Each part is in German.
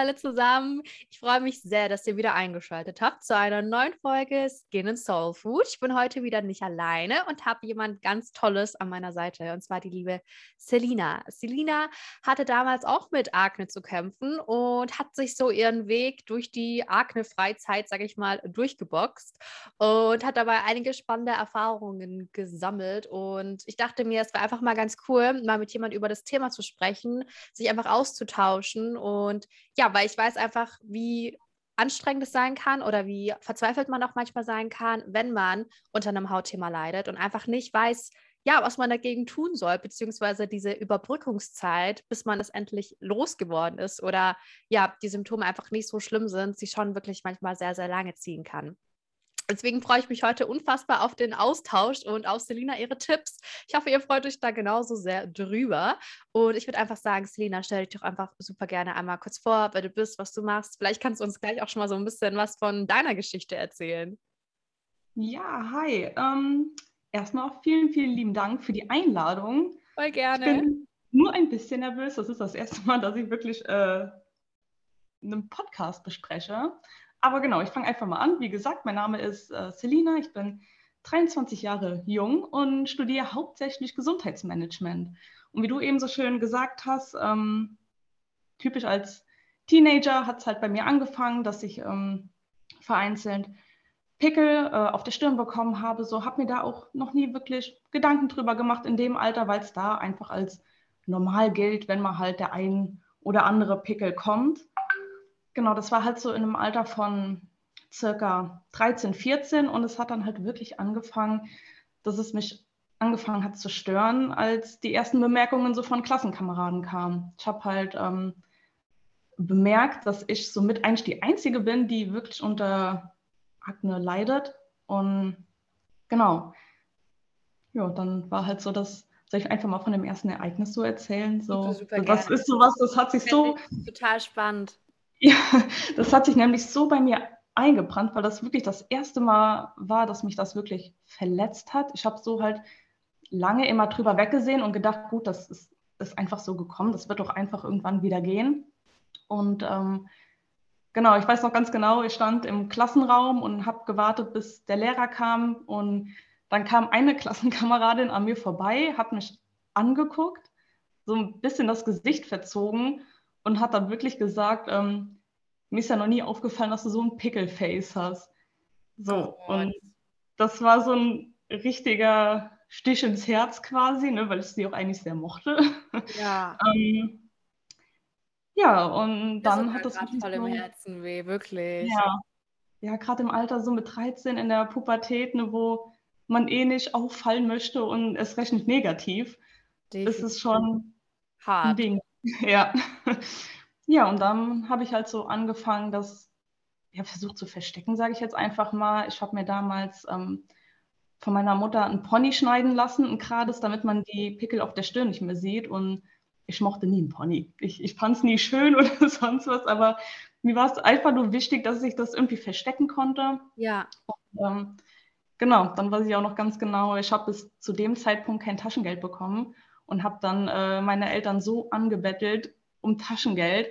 Alle zusammen. Ich freue mich sehr, dass ihr wieder eingeschaltet habt zu einer neuen Folge Skin and Soul Food. Ich bin heute wieder nicht alleine und habe jemand ganz Tolles an meiner Seite und zwar die liebe Selina. Selina hatte damals auch mit Akne zu kämpfen und hat sich so ihren Weg durch die Akne-Freizeit, sage ich mal, durchgeboxt und hat dabei einige spannende Erfahrungen gesammelt. Und ich dachte mir, es wäre einfach mal ganz cool, mal mit jemand über das Thema zu sprechen, sich einfach auszutauschen und ja, weil ich weiß einfach, wie anstrengend es sein kann oder wie verzweifelt man auch manchmal sein kann, wenn man unter einem Hautthema leidet und einfach nicht weiß, ja, was man dagegen tun soll, beziehungsweise diese Überbrückungszeit, bis man es endlich losgeworden ist oder ja, die Symptome einfach nicht so schlimm sind, sie schon wirklich manchmal sehr, sehr lange ziehen kann. Deswegen freue ich mich heute unfassbar auf den Austausch und auf Selina ihre Tipps. Ich hoffe, ihr freut euch da genauso sehr drüber. Und ich würde einfach sagen, Selina, stell dich doch einfach super gerne einmal kurz vor, wer du bist, was du machst. Vielleicht kannst du uns gleich auch schon mal so ein bisschen was von deiner Geschichte erzählen. Ja, hi. Ähm, erstmal vielen, vielen lieben Dank für die Einladung. Voll gerne. Ich bin nur ein bisschen nervös. Das ist das erste Mal, dass ich wirklich äh, einen Podcast bespreche. Aber genau, ich fange einfach mal an. Wie gesagt, mein Name ist äh, Selina, ich bin 23 Jahre jung und studiere hauptsächlich Gesundheitsmanagement. Und wie du eben so schön gesagt hast, ähm, typisch als Teenager hat es halt bei mir angefangen, dass ich ähm, vereinzelt Pickel äh, auf der Stirn bekommen habe. So habe mir da auch noch nie wirklich Gedanken drüber gemacht in dem Alter, weil es da einfach als normal gilt, wenn man halt der ein oder andere Pickel kommt genau, das war halt so in einem Alter von circa 13, 14 und es hat dann halt wirklich angefangen, dass es mich angefangen hat zu stören, als die ersten Bemerkungen so von Klassenkameraden kamen. Ich habe halt ähm, bemerkt, dass ich somit eigentlich die Einzige bin, die wirklich unter Akne leidet. Und genau, ja, dann war halt so, dass soll ich einfach mal von dem ersten Ereignis so erzählen? So, das ist sowas, das hat sich so total spannend. Ja, das hat sich nämlich so bei mir eingebrannt, weil das wirklich das erste Mal war, dass mich das wirklich verletzt hat. Ich habe so halt lange immer drüber weggesehen und gedacht, gut, das ist, ist einfach so gekommen, das wird doch einfach irgendwann wieder gehen. Und ähm, genau, ich weiß noch ganz genau, ich stand im Klassenraum und habe gewartet, bis der Lehrer kam und dann kam eine Klassenkameradin an mir vorbei, hat mich angeguckt, so ein bisschen das Gesicht verzogen und hat dann wirklich gesagt, ähm, mir ist ja noch nie aufgefallen, dass du so ein Pickleface hast. So, oh, und das war so ein richtiger Stich ins Herz quasi, ne, weil ich sie auch eigentlich sehr mochte. Ja. ähm, ja, und das dann hat das wirklich voll so, im Herzen weh, wirklich. Ja, ja gerade im Alter so mit 13 in der Pubertät, ne, wo man eh nicht auffallen möchte und es recht nicht negativ, Definitiv. ist es schon hart. ein Ding. Ja. Ja, und dann habe ich halt so angefangen, das ja, versucht zu verstecken, sage ich jetzt einfach mal. Ich habe mir damals ähm, von meiner Mutter ein Pony schneiden lassen, ein gerades, damit man die Pickel auf der Stirn nicht mehr sieht. Und ich mochte nie ein Pony. Ich, ich fand es nie schön oder sonst was, aber mir war es einfach nur wichtig, dass ich das irgendwie verstecken konnte. Ja. Und, ähm, genau, dann weiß ich auch noch ganz genau, ich habe bis zu dem Zeitpunkt kein Taschengeld bekommen und habe dann äh, meine Eltern so angebettelt um Taschengeld,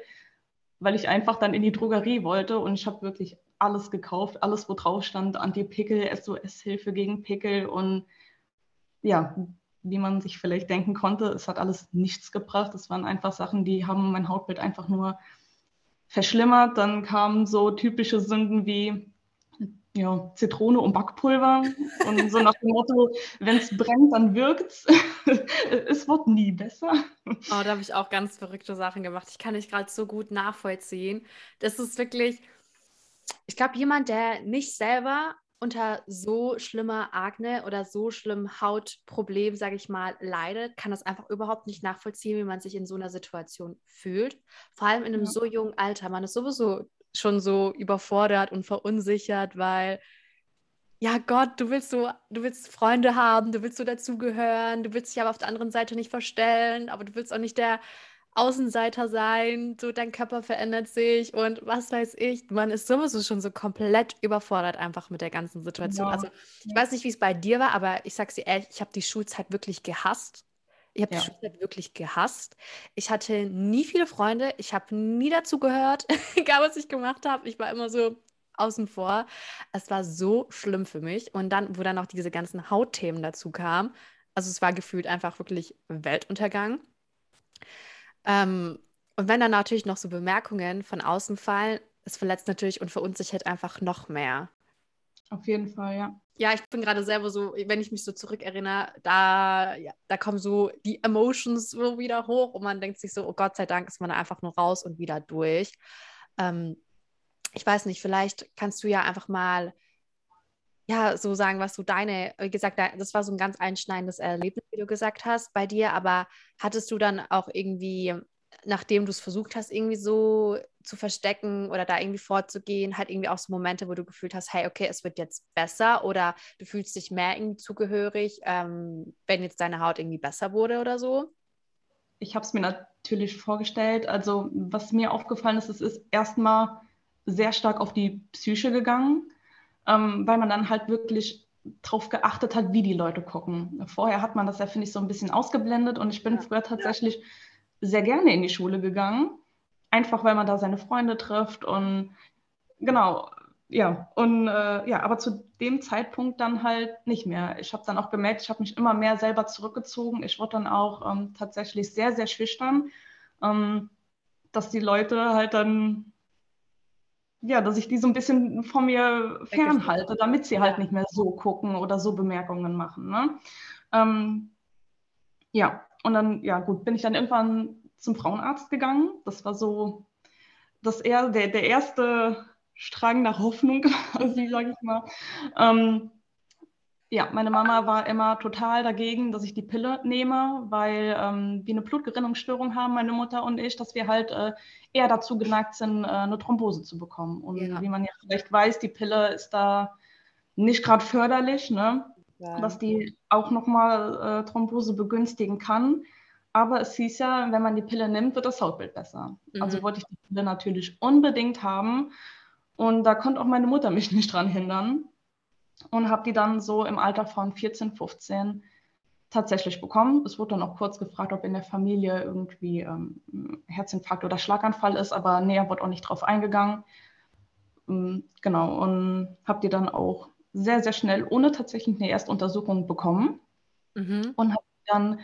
weil ich einfach dann in die Drogerie wollte und ich habe wirklich alles gekauft, alles, wo drauf stand, Anti-Pickel, SOS-Hilfe gegen Pickel und ja, wie man sich vielleicht denken konnte, es hat alles nichts gebracht. Es waren einfach Sachen, die haben mein Hautbild einfach nur verschlimmert. Dann kamen so typische Sünden wie ja, Zitrone und Backpulver. Und so nach dem Motto, wenn es brennt, dann wirkt es. es wird nie besser. Oh, da habe ich auch ganz verrückte Sachen gemacht. Ich kann dich gerade so gut nachvollziehen. Das ist wirklich, ich glaube, jemand, der nicht selber unter so schlimmer Akne oder so schlimmem Hautproblem, sage ich mal, leidet, kann das einfach überhaupt nicht nachvollziehen, wie man sich in so einer Situation fühlt. Vor allem in einem ja. so jungen Alter. Man ist sowieso schon so überfordert und verunsichert, weil ja Gott, du willst so, du willst Freunde haben, du willst so dazugehören, du willst dich aber auf der anderen Seite nicht verstellen, aber du willst auch nicht der Außenseiter sein, so dein Körper verändert sich und was weiß ich, man ist sowieso schon so komplett überfordert einfach mit der ganzen Situation. Ja. Also ich weiß nicht, wie es bei dir war, aber ich sag's dir ehrlich, ich habe die Schulzeit wirklich gehasst Ich habe ja. die Schulzeit wirklich gehasst. Ich hatte nie viele Freunde. Ich habe nie dazu gehört, egal was ich gemacht habe. Ich war immer so außen vor. Es war so schlimm für mich. Und dann, wo dann noch diese ganzen Hautthemen dazu kamen, also es war gefühlt einfach wirklich Weltuntergang. Ähm, und wenn dann natürlich noch so Bemerkungen von außen fallen, es verletzt natürlich und verunsichert einfach noch mehr. Auf jeden Fall, ja. Ja, ich bin gerade selber so, wenn ich mich so zurückerinnere, da, ja, da kommen so die Emotions so wieder hoch und man denkt sich so, oh Gott sei Dank ist man da einfach nur raus und wieder durch. Ähm, ich weiß nicht, vielleicht kannst du ja einfach mal ja, so sagen, was so deine, wie gesagt, das war so ein ganz einschneidendes Erlebnis, wie du gesagt hast, bei dir, aber hattest du dann auch irgendwie nachdem du es versucht hast, irgendwie so zu verstecken oder da irgendwie vorzugehen, halt irgendwie auch so Momente, wo du gefühlt hast, hey, okay, es wird jetzt besser oder du fühlst dich mehr irgendwie zugehörig, ähm, wenn jetzt deine Haut irgendwie besser wurde oder so? Ich habe es mir natürlich vorgestellt. Also was mir aufgefallen ist, es ist erstmal sehr stark auf die Psyche gegangen, ähm, weil man dann halt wirklich darauf geachtet hat, wie die Leute gucken. Vorher hat man das ja, finde ich, so ein bisschen ausgeblendet und ich bin ja. früher tatsächlich ja sehr gerne in die Schule gegangen, einfach weil man da seine Freunde trifft und genau, ja, und äh, ja, aber zu dem Zeitpunkt dann halt nicht mehr. Ich habe dann auch gemerkt, ich habe mich immer mehr selber zurückgezogen. Ich wurde dann auch ähm, tatsächlich sehr, sehr schüchtern, ähm, dass die Leute halt dann, ja, dass ich die so ein bisschen von mir fernhalte, damit sie halt nicht mehr so gucken oder so Bemerkungen machen. Ne? Ähm, ja, und dann, ja gut, bin ich dann irgendwann zum Frauenarzt gegangen. Das war so das eher der, der erste Strang nach Hoffnung quasi, sage ich mal. Ähm, ja, meine Mama war immer total dagegen, dass ich die Pille nehme, weil ähm, wir eine Blutgerinnungsstörung haben, meine Mutter und ich, dass wir halt äh, eher dazu geneigt sind, äh, eine Thrombose zu bekommen. Und ja. wie man ja vielleicht weiß, die Pille ist da nicht gerade förderlich. Ne? Ja. was die auch nochmal äh, Thrombose begünstigen kann. Aber es hieß ja, wenn man die Pille nimmt, wird das Hautbild besser. Mhm. Also wollte ich die Pille natürlich unbedingt haben. Und da konnte auch meine Mutter mich nicht dran hindern. Und habe die dann so im Alter von 14, 15 tatsächlich bekommen. Es wurde dann auch kurz gefragt, ob in der Familie irgendwie ähm, Herzinfarkt oder Schlaganfall ist, aber näher wurde auch nicht drauf eingegangen. Ähm, genau, und habe die dann auch sehr, sehr schnell ohne tatsächlich eine Erstuntersuchung bekommen mhm. und habe dann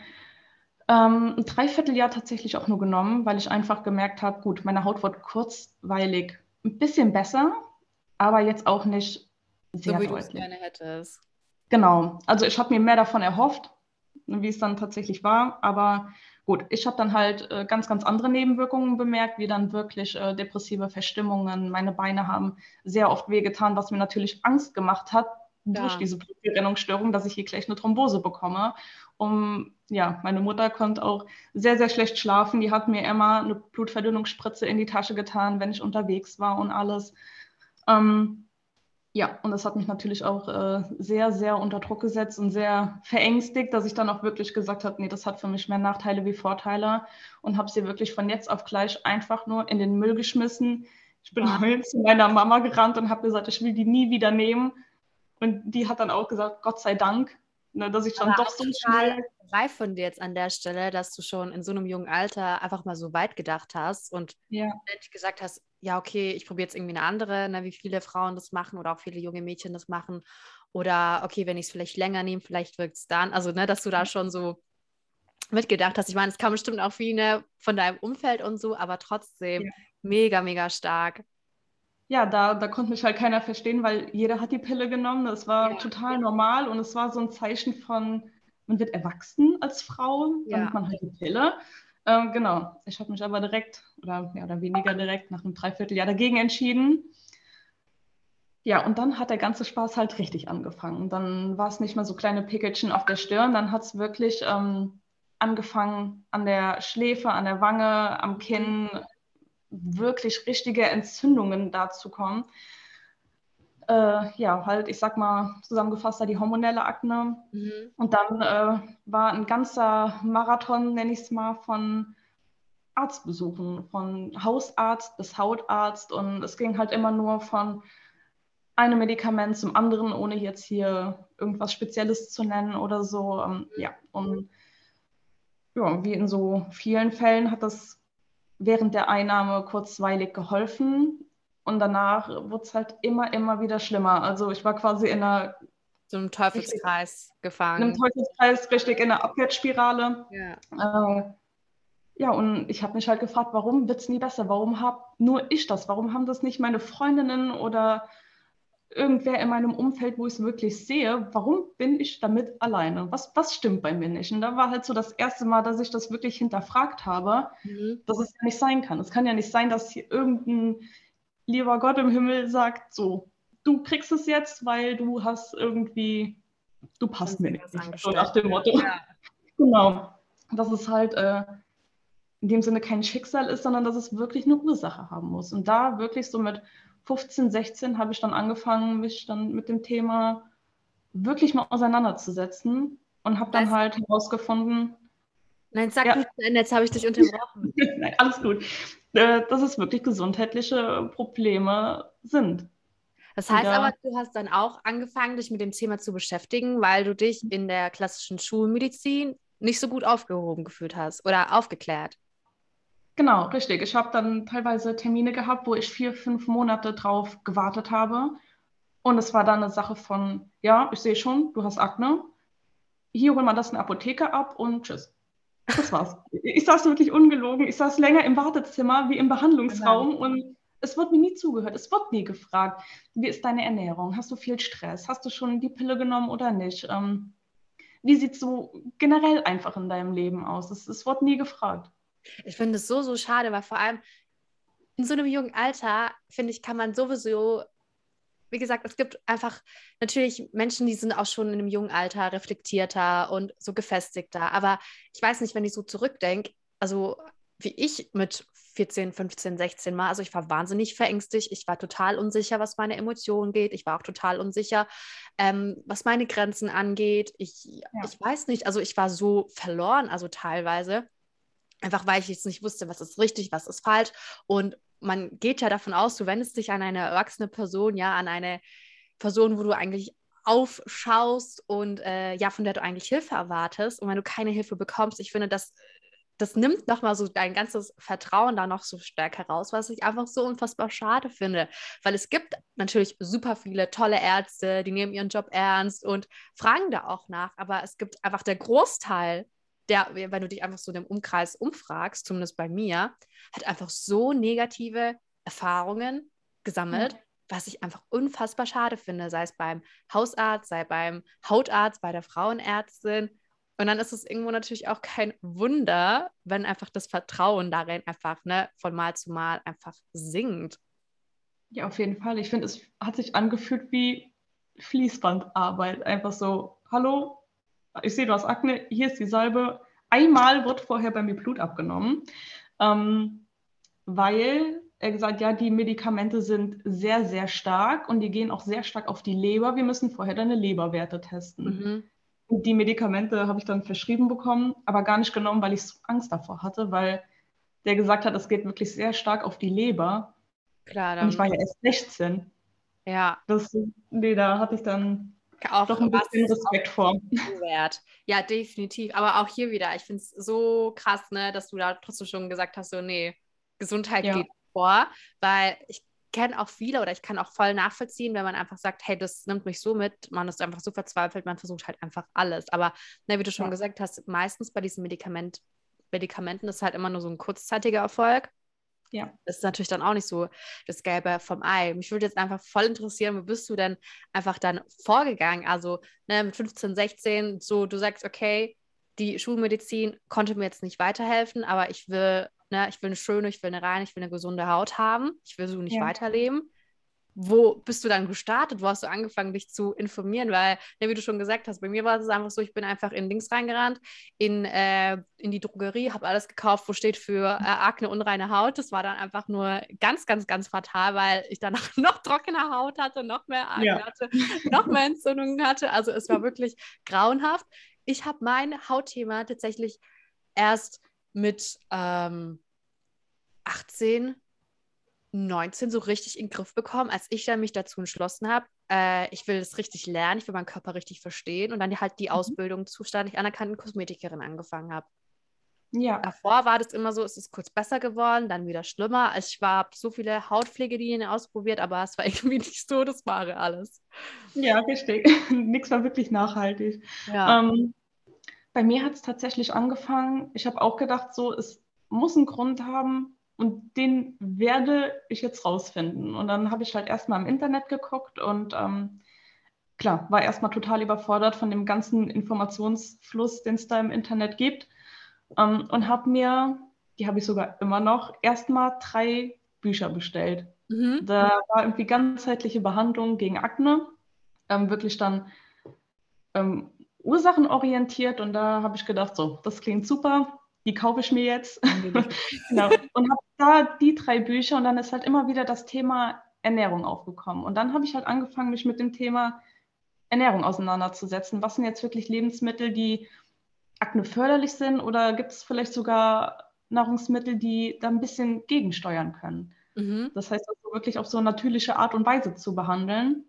ähm, ein Dreivierteljahr tatsächlich auch nur genommen, weil ich einfach gemerkt habe, gut, meine Haut wird kurzweilig ein bisschen besser, aber jetzt auch nicht sehr so wie deutlich. gerne hättest. Genau, also ich habe mir mehr davon erhofft, wie es dann tatsächlich war, aber Gut, ich habe dann halt äh, ganz, ganz andere Nebenwirkungen bemerkt, wie dann wirklich äh, depressive Verstimmungen. Meine Beine haben sehr oft wehgetan, was mir natürlich Angst gemacht hat ja. durch diese Blutgerinnungsstörung, dass ich hier gleich eine Thrombose bekomme. Um, ja, meine Mutter konnte auch sehr, sehr schlecht schlafen. Die hat mir immer eine Blutverdünnungsspritze in die Tasche getan, wenn ich unterwegs war und alles. Ähm, ja, und das hat mich natürlich auch äh, sehr, sehr unter Druck gesetzt und sehr verängstigt, dass ich dann auch wirklich gesagt habe, nee, das hat für mich mehr Nachteile wie Vorteile und habe sie wirklich von jetzt auf gleich einfach nur in den Müll geschmissen. Ich bin heute zu meiner Mama gerannt und habe gesagt, ich will die nie wieder nehmen. Und die hat dann auch gesagt, Gott sei Dank, ne, dass ich dann doch so schnell reif von dir jetzt an der Stelle, dass du schon in so einem jungen Alter einfach mal so weit gedacht hast und ja. gesagt hast, ja, okay, ich probiere jetzt irgendwie eine andere, ne, wie viele Frauen das machen oder auch viele junge Mädchen das machen. Oder okay, wenn ich es vielleicht länger nehme, vielleicht wirkt es dann. Also, ne, dass du da schon so mitgedacht hast. Ich meine, es kam bestimmt auch viele von deinem Umfeld und so, aber trotzdem ja. mega, mega stark. Ja, da, da konnte mich halt keiner verstehen, weil jeder hat die Pille genommen. Das war ja. total normal und es war so ein Zeichen von, man wird erwachsen als Frau, dann ja. nimmt man halt die Pille. Ähm, genau, ich habe mich aber direkt oder mehr oder weniger direkt nach einem Dreivierteljahr dagegen entschieden. Ja, und dann hat der ganze Spaß halt richtig angefangen. Dann war es nicht mehr so kleine Pickelchen auf der Stirn, dann hat es wirklich ähm, angefangen an der Schläfe, an der Wange, am Kinn, wirklich richtige Entzündungen dazu kommen äh, ja, halt, ich sag mal, zusammengefasst die hormonelle Akne. Mhm. Und dann äh, war ein ganzer Marathon, nenne ich es mal, von Arztbesuchen, von Hausarzt bis Hautarzt. Und es ging halt immer nur von einem Medikament zum anderen, ohne jetzt hier irgendwas Spezielles zu nennen oder so. Ähm, ja, und ja, wie in so vielen Fällen hat das während der Einnahme kurzweilig geholfen. Und danach wurde es halt immer, immer wieder schlimmer. Also ich war quasi in einer so einem Teufelskreis richtig, gefangen. In einem Teufelskreis, richtig in einer Abwärtsspirale. Ja, äh, ja und ich habe mich halt gefragt, warum wird es nie besser? Warum habe nur ich das? Warum haben das nicht meine Freundinnen oder irgendwer in meinem Umfeld, wo ich es wirklich sehe? Warum bin ich damit alleine? Was, was stimmt bei mir nicht? Und da war halt so das erste Mal, dass ich das wirklich hinterfragt habe, mhm. dass es ja nicht sein kann. Es kann ja nicht sein, dass hier irgendein lieber Gott im Himmel sagt, so, du kriegst es jetzt, weil du hast irgendwie, du passt mir nicht. So nach dem Motto. Ja. Genau. Dass es halt äh, in dem Sinne kein Schicksal ist, sondern dass es wirklich eine Ursache haben muss. Und da wirklich so mit 15, 16 habe ich dann angefangen, mich dann mit dem Thema wirklich mal auseinanderzusetzen und habe dann halt herausgefunden. Nein, sag ja. nicht, jetzt habe ich dich unterbrochen. Nein, alles gut. Äh, dass es wirklich gesundheitliche Probleme sind. Das heißt ja. aber, du hast dann auch angefangen, dich mit dem Thema zu beschäftigen, weil du dich in der klassischen Schulmedizin nicht so gut aufgehoben gefühlt hast oder aufgeklärt. Genau, richtig. Ich habe dann teilweise Termine gehabt, wo ich vier, fünf Monate drauf gewartet habe. Und es war dann eine Sache von, ja, ich sehe schon, du hast Akne. Hier hol mal das in der Apotheke ab und tschüss. Das war's. ich saß wirklich ungelogen. Ich saß länger im Wartezimmer wie im Behandlungsraum genau. und es wird mir nie zugehört, es wird nie gefragt, wie ist deine Ernährung? Hast du viel Stress? Hast du schon die Pille genommen oder nicht? Ähm, wie sieht es so generell einfach in deinem Leben aus? Es, es wird nie gefragt. Ich finde es so, so schade, weil vor allem in so einem jungen Alter, finde ich, kann man sowieso, wie gesagt, es gibt einfach natürlich Menschen, die sind auch schon in einem jungen Alter reflektierter und so gefestigter. Aber ich weiß nicht, wenn ich so zurückdenke, also wie ich mit 14, 15, 16 Mal. Also ich war wahnsinnig verängstigt. Ich war total unsicher, was meine Emotionen geht. Ich war auch total unsicher, ähm, was meine Grenzen angeht. Ich, ja. ich weiß nicht, also ich war so verloren, also teilweise. Einfach weil ich jetzt nicht wusste, was ist richtig, was ist falsch. Und man geht ja davon aus, du wendest dich an eine erwachsene Person, ja, an eine Person, wo du eigentlich aufschaust und äh, ja, von der du eigentlich Hilfe erwartest. Und wenn du keine Hilfe bekommst, ich finde, das das nimmt nochmal so dein ganzes Vertrauen da noch so stärker raus, was ich einfach so unfassbar schade finde. Weil es gibt natürlich super viele tolle Ärzte, die nehmen ihren Job ernst und fragen da auch nach, aber es gibt einfach der Großteil, der, wenn du dich einfach so in dem Umkreis umfragst, zumindest bei mir, hat einfach so negative Erfahrungen gesammelt, mhm. was ich einfach unfassbar schade finde, sei es beim Hausarzt, sei beim Hautarzt, bei der Frauenärztin und dann ist es irgendwo natürlich auch kein Wunder, wenn einfach das Vertrauen darin einfach ne, von Mal zu Mal einfach sinkt. Ja, auf jeden Fall. Ich finde, es hat sich angefühlt wie Fließbandarbeit. Einfach so, hallo, ich sehe, du hast Akne, hier ist die Salbe. Einmal wird vorher bei mir Blut abgenommen, ähm, weil er gesagt, ja, die Medikamente sind sehr, sehr stark und die gehen auch sehr stark auf die Leber. Wir müssen vorher deine Leberwerte testen. Mhm. Die Medikamente habe ich dann verschrieben bekommen, aber gar nicht genommen, weil ich Angst davor hatte, weil der gesagt hat, es geht wirklich sehr stark auf die Leber. Klar, dann. Und ich war ja erst 16. Ja. Das, nee, da hatte ich dann auch doch ein bisschen Respekt vor. Wert. Ja, definitiv. Aber auch hier wieder, ich finde es so krass, ne, dass du da trotzdem schon gesagt hast, so, nee, Gesundheit ja. geht vor, weil ich kenne auch viele oder ich kann auch voll nachvollziehen, wenn man einfach sagt, hey, das nimmt mich so mit, man ist einfach so verzweifelt, man versucht halt einfach alles. Aber ne, wie du schon ja. gesagt hast, meistens bei diesen Medikament, Medikamenten ist halt immer nur so ein kurzzeitiger Erfolg. Ja. Das ist natürlich dann auch nicht so das Gelbe vom Ei. Mich würde jetzt einfach voll interessieren, wo bist du denn einfach dann vorgegangen? Also ne, mit 15, 16, so du sagst, okay, die Schulmedizin konnte mir jetzt nicht weiterhelfen, aber ich will Ne? Ich will eine schöne, ich will eine reine, ich will eine gesunde Haut haben. Ich will so nicht ja. weiterleben. Wo bist du dann gestartet? Wo hast du angefangen, dich zu informieren? Weil, ne, wie du schon gesagt hast, bei mir war es einfach so, ich bin einfach in Links reingerannt, in, äh, in die Drogerie, habe alles gekauft, wo steht für äh, Akne, unreine Haut. Das war dann einfach nur ganz, ganz, ganz fatal, weil ich dann noch trockene Haut hatte, noch mehr Akne ja. hatte, noch mehr Entzündungen hatte. Also es war wirklich grauenhaft. Ich habe mein Hautthema tatsächlich erst mit ähm, 18, 19 so richtig in den Griff bekommen, als ich dann mich dazu entschlossen habe, äh, ich will das richtig lernen, ich will meinen Körper richtig verstehen und dann halt die mhm. Ausbildung zu staatlich anerkannten Kosmetikerin angefangen habe. Ja. Davor war das immer so, es ist kurz besser geworden, dann wieder schlimmer. Also ich habe so viele Hautpflegedien ausprobiert, aber es war irgendwie nicht so das wahre alles. Ja, richtig. Nichts war wirklich nachhaltig. Ja. Ähm, bei mir hat es tatsächlich angefangen. Ich habe auch gedacht, so, es muss einen Grund haben und den werde ich jetzt rausfinden. Und dann habe ich halt erstmal im Internet geguckt und ähm, klar, war erstmal total überfordert von dem ganzen Informationsfluss, den es da im Internet gibt. Ähm, und habe mir, die habe ich sogar immer noch, erstmal drei Bücher bestellt. Mhm. Da war irgendwie ganzheitliche Behandlung gegen Akne, ähm, wirklich dann ähm, ursachenorientiert. Und da habe ich gedacht, so, das klingt super, die kaufe ich mir jetzt. genau. Und habe da die drei Bücher und dann ist halt immer wieder das Thema Ernährung aufgekommen. Und dann habe ich halt angefangen, mich mit dem Thema Ernährung auseinanderzusetzen. Was sind jetzt wirklich Lebensmittel, die Akne förderlich sind oder gibt es vielleicht sogar Nahrungsmittel, die da ein bisschen gegensteuern können? Mhm. Das heißt also wirklich auf so natürliche Art und Weise zu behandeln.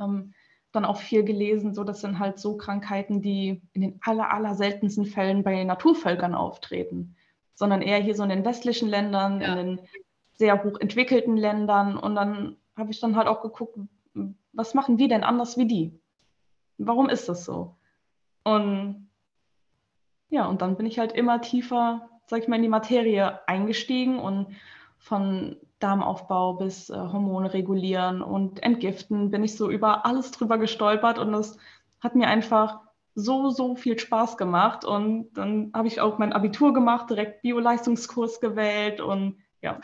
Ähm, dann auch viel gelesen, so das sind halt so Krankheiten, die in den aller, aller seltensten Fällen bei Naturvölkern auftreten, sondern eher hier so in den westlichen Ländern, ja. in den sehr hoch entwickelten Ländern. Und dann habe ich dann halt auch geguckt, was machen die denn anders wie die? Warum ist das so? Und ja, und dann bin ich halt immer tiefer, sag ich mal, in die Materie eingestiegen und von Darmaufbau bis äh, Hormone regulieren und entgiften bin ich so über alles drüber gestolpert und das hat mir einfach so, so viel Spaß gemacht. Und dann habe ich auch mein Abitur gemacht, direkt Bio-Leistungskurs gewählt und ja.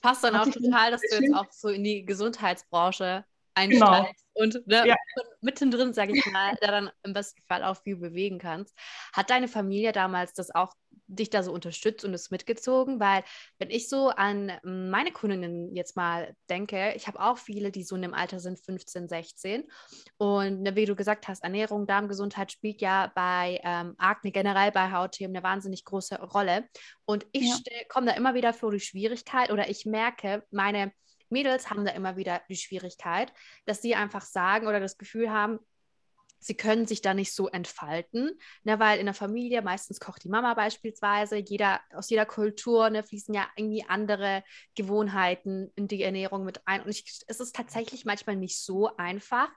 Passt dann auch total, dass du jetzt auch so in die Gesundheitsbranche Genau. einsteigst genau. und ne, ja. mittendrin, sage ich mal, da dann im besten Fall auch viel bewegen kannst. Hat deine Familie damals das auch dich da so unterstützt und es mitgezogen? Weil wenn ich so an meine Kundinnen jetzt mal denke, ich habe auch viele, die so in dem Alter sind, 15, 16. Und ne, wie du gesagt hast, Ernährung, Darmgesundheit spielt ja bei ähm, Akne generell bei Hautthemen eine wahnsinnig große Rolle. Und ich ja. komme da immer wieder vor die Schwierigkeit oder ich merke, meine Mädels haben da immer wieder die Schwierigkeit, dass sie einfach sagen oder das Gefühl haben, sie können sich da nicht so entfalten, ne, weil in der Familie meistens kocht die Mama beispielsweise, jeder, aus jeder Kultur ne, fließen ja irgendwie andere Gewohnheiten in die Ernährung mit ein. Und ich, es ist tatsächlich manchmal nicht so einfach,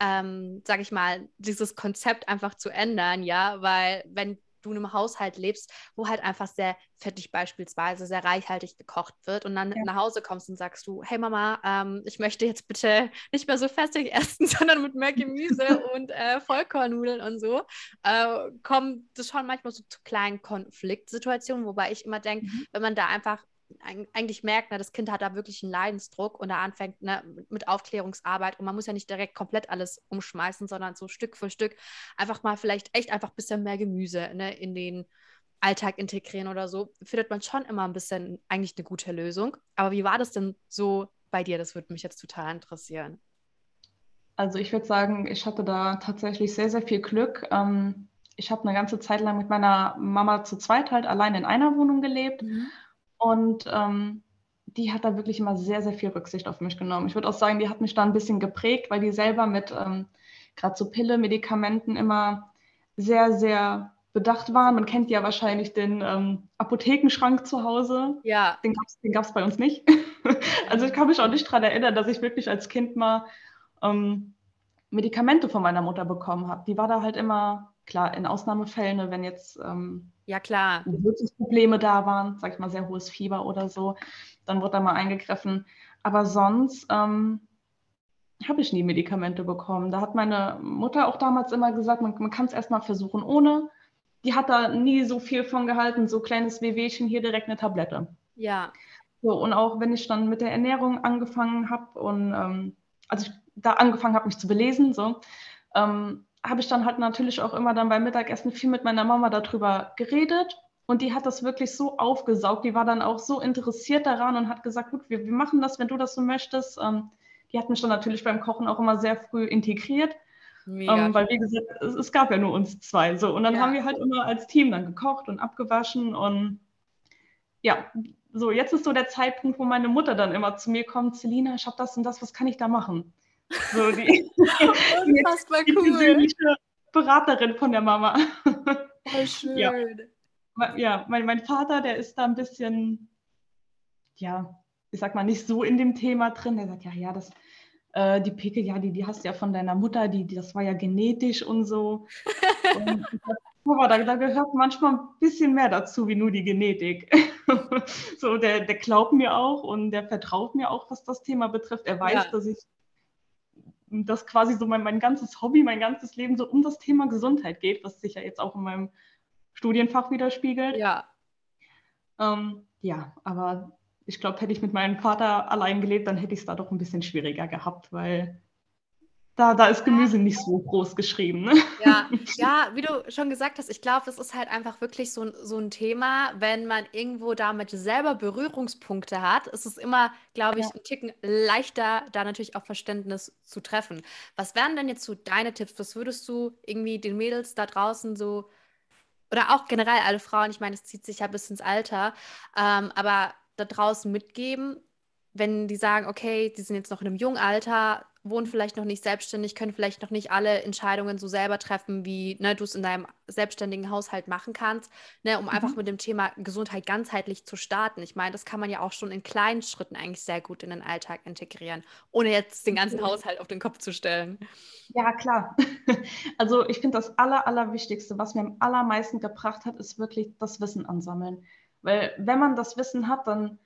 ähm, sage ich mal, dieses Konzept einfach zu ändern, ja, weil wenn du in einem Haushalt lebst, wo halt einfach sehr fettig beispielsweise, sehr reichhaltig gekocht wird und dann ja. nach Hause kommst und sagst du, hey Mama, ähm, ich möchte jetzt bitte nicht mehr so fettig essen, sondern mit mehr Gemüse und äh, Vollkornnudeln und so, äh, kommt das schon manchmal so zu kleinen Konfliktsituationen, wobei ich immer denke, mhm. wenn man da einfach eigentlich merkt, ne, das Kind hat da wirklich einen Leidensdruck und da anfängt ne, mit Aufklärungsarbeit und man muss ja nicht direkt komplett alles umschmeißen, sondern so Stück für Stück einfach mal vielleicht echt einfach ein bisschen mehr Gemüse ne, in den Alltag integrieren oder so, findet man schon immer ein bisschen eigentlich eine gute Lösung. Aber wie war das denn so bei dir? Das würde mich jetzt total interessieren. Also ich würde sagen, ich hatte da tatsächlich sehr, sehr viel Glück. Ähm, ich habe eine ganze Zeit lang mit meiner Mama zu zweit halt allein in einer Wohnung gelebt. Mhm. Und ähm, die hat da wirklich immer sehr, sehr viel Rücksicht auf mich genommen. Ich würde auch sagen, die hat mich da ein bisschen geprägt, weil die selber mit ähm, gerade so Pille, Medikamenten immer sehr, sehr bedacht waren. Man kennt ja wahrscheinlich den ähm, Apothekenschrank zu Hause. Ja. Den gab es bei uns nicht. also ich kann mich auch nicht daran erinnern, dass ich wirklich als Kind mal ähm, Medikamente von meiner Mutter bekommen habe. Die war da halt immer, klar, in Ausnahmefällen, ne, wenn jetzt ähm, ja, klar. Probleme da waren, sag ich mal, sehr hohes Fieber oder so, dann wird da mal eingegriffen. Aber sonst ähm, habe ich nie Medikamente bekommen. Da hat meine Mutter auch damals immer gesagt, man, man kann es erstmal versuchen ohne. Die hat da nie so viel von gehalten, so kleines Wehwehchen, hier direkt eine Tablette. Ja. So, und auch wenn ich dann mit der Ernährung angefangen habe und ähm, also ich da angefangen habe, mich zu belesen, so, ähm, habe ich dann halt natürlich auch immer dann beim Mittagessen viel mit meiner Mama darüber geredet. Und die hat das wirklich so aufgesaugt. Die war dann auch so interessiert daran und hat gesagt, gut, wir, wir machen das, wenn du das so möchtest. Ähm, die hat mich dann natürlich beim Kochen auch immer sehr früh integriert. Ähm, weil, wie gesagt, es, es, gab ja nur uns zwei. So. Und dann ja. haben wir halt immer als Team dann gekocht und abgewaschen. Und ja, so jetzt ist so der Zeitpunkt, wo meine Mutter dann immer zu mir kommt, Selina, ich habe das und das, was kann ich da machen? So die, Unfassbar die, die cool. Beraterin von der Mama. Voll schön. Ja. ja, mein, mein Vater, der ist da ein bisschen, ja, ich sag mal, nicht so in dem Thema drin. Der sagt, ja, ja, das, äh, die Pickel, ja, die, die hast du ja von deiner Mutter, die, die, das war ja genetisch und so. und da, da, gehört manchmal ein bisschen mehr dazu, wie nur die Genetik. so, der, der glaubt mir auch und der vertraut mir auch, was das Thema betrifft. Er weiß, ja. dass ich das quasi so mein, mein ganzes Hobby, mein ganzes Leben so um das Thema Gesundheit geht, was sich ja jetzt auch in meinem Studienfach widerspiegelt. Ja. Ähm, ja, aber ich glaube, hätte ich mit meinem Vater allein gelebt, dann hätte ich es da doch ein bisschen schwieriger gehabt, weil da, da ist Gemüse nicht so groß geschrieben. Ne? Ja, ja, wie du schon gesagt hast, ich glaube, das ist halt einfach wirklich so, so ein Thema, wenn man irgendwo damit selber Berührungspunkte hat, ist es immer, glaube ich, ja. ein Ticken leichter, da natürlich auch Verständnis zu treffen. Was wären denn jetzt so deine Tipps? Was würdest du irgendwie den Mädels da draußen so, oder auch generell alle Frauen, ich meine, es zieht sich ja bis ins Alter, ähm, aber da draußen mitgeben, wenn die sagen, okay, die sind jetzt noch in einem jungen Alter, wohnen vielleicht noch nicht selbstständig, können vielleicht noch nicht alle Entscheidungen so selber treffen, wie ne, du es in deinem selbstständigen Haushalt machen kannst, ne, um mhm. einfach mit dem Thema Gesundheit ganzheitlich zu starten. Ich meine, das kann man ja auch schon in kleinen Schritten eigentlich sehr gut in den Alltag integrieren, ohne jetzt den ganzen Haushalt auf den Kopf zu stellen. Ja, klar. Also ich finde, das Aller, Allerwichtigste, was mir am allermeisten gebracht hat, ist wirklich das Wissen ansammeln. Weil wenn man das Wissen hat, dann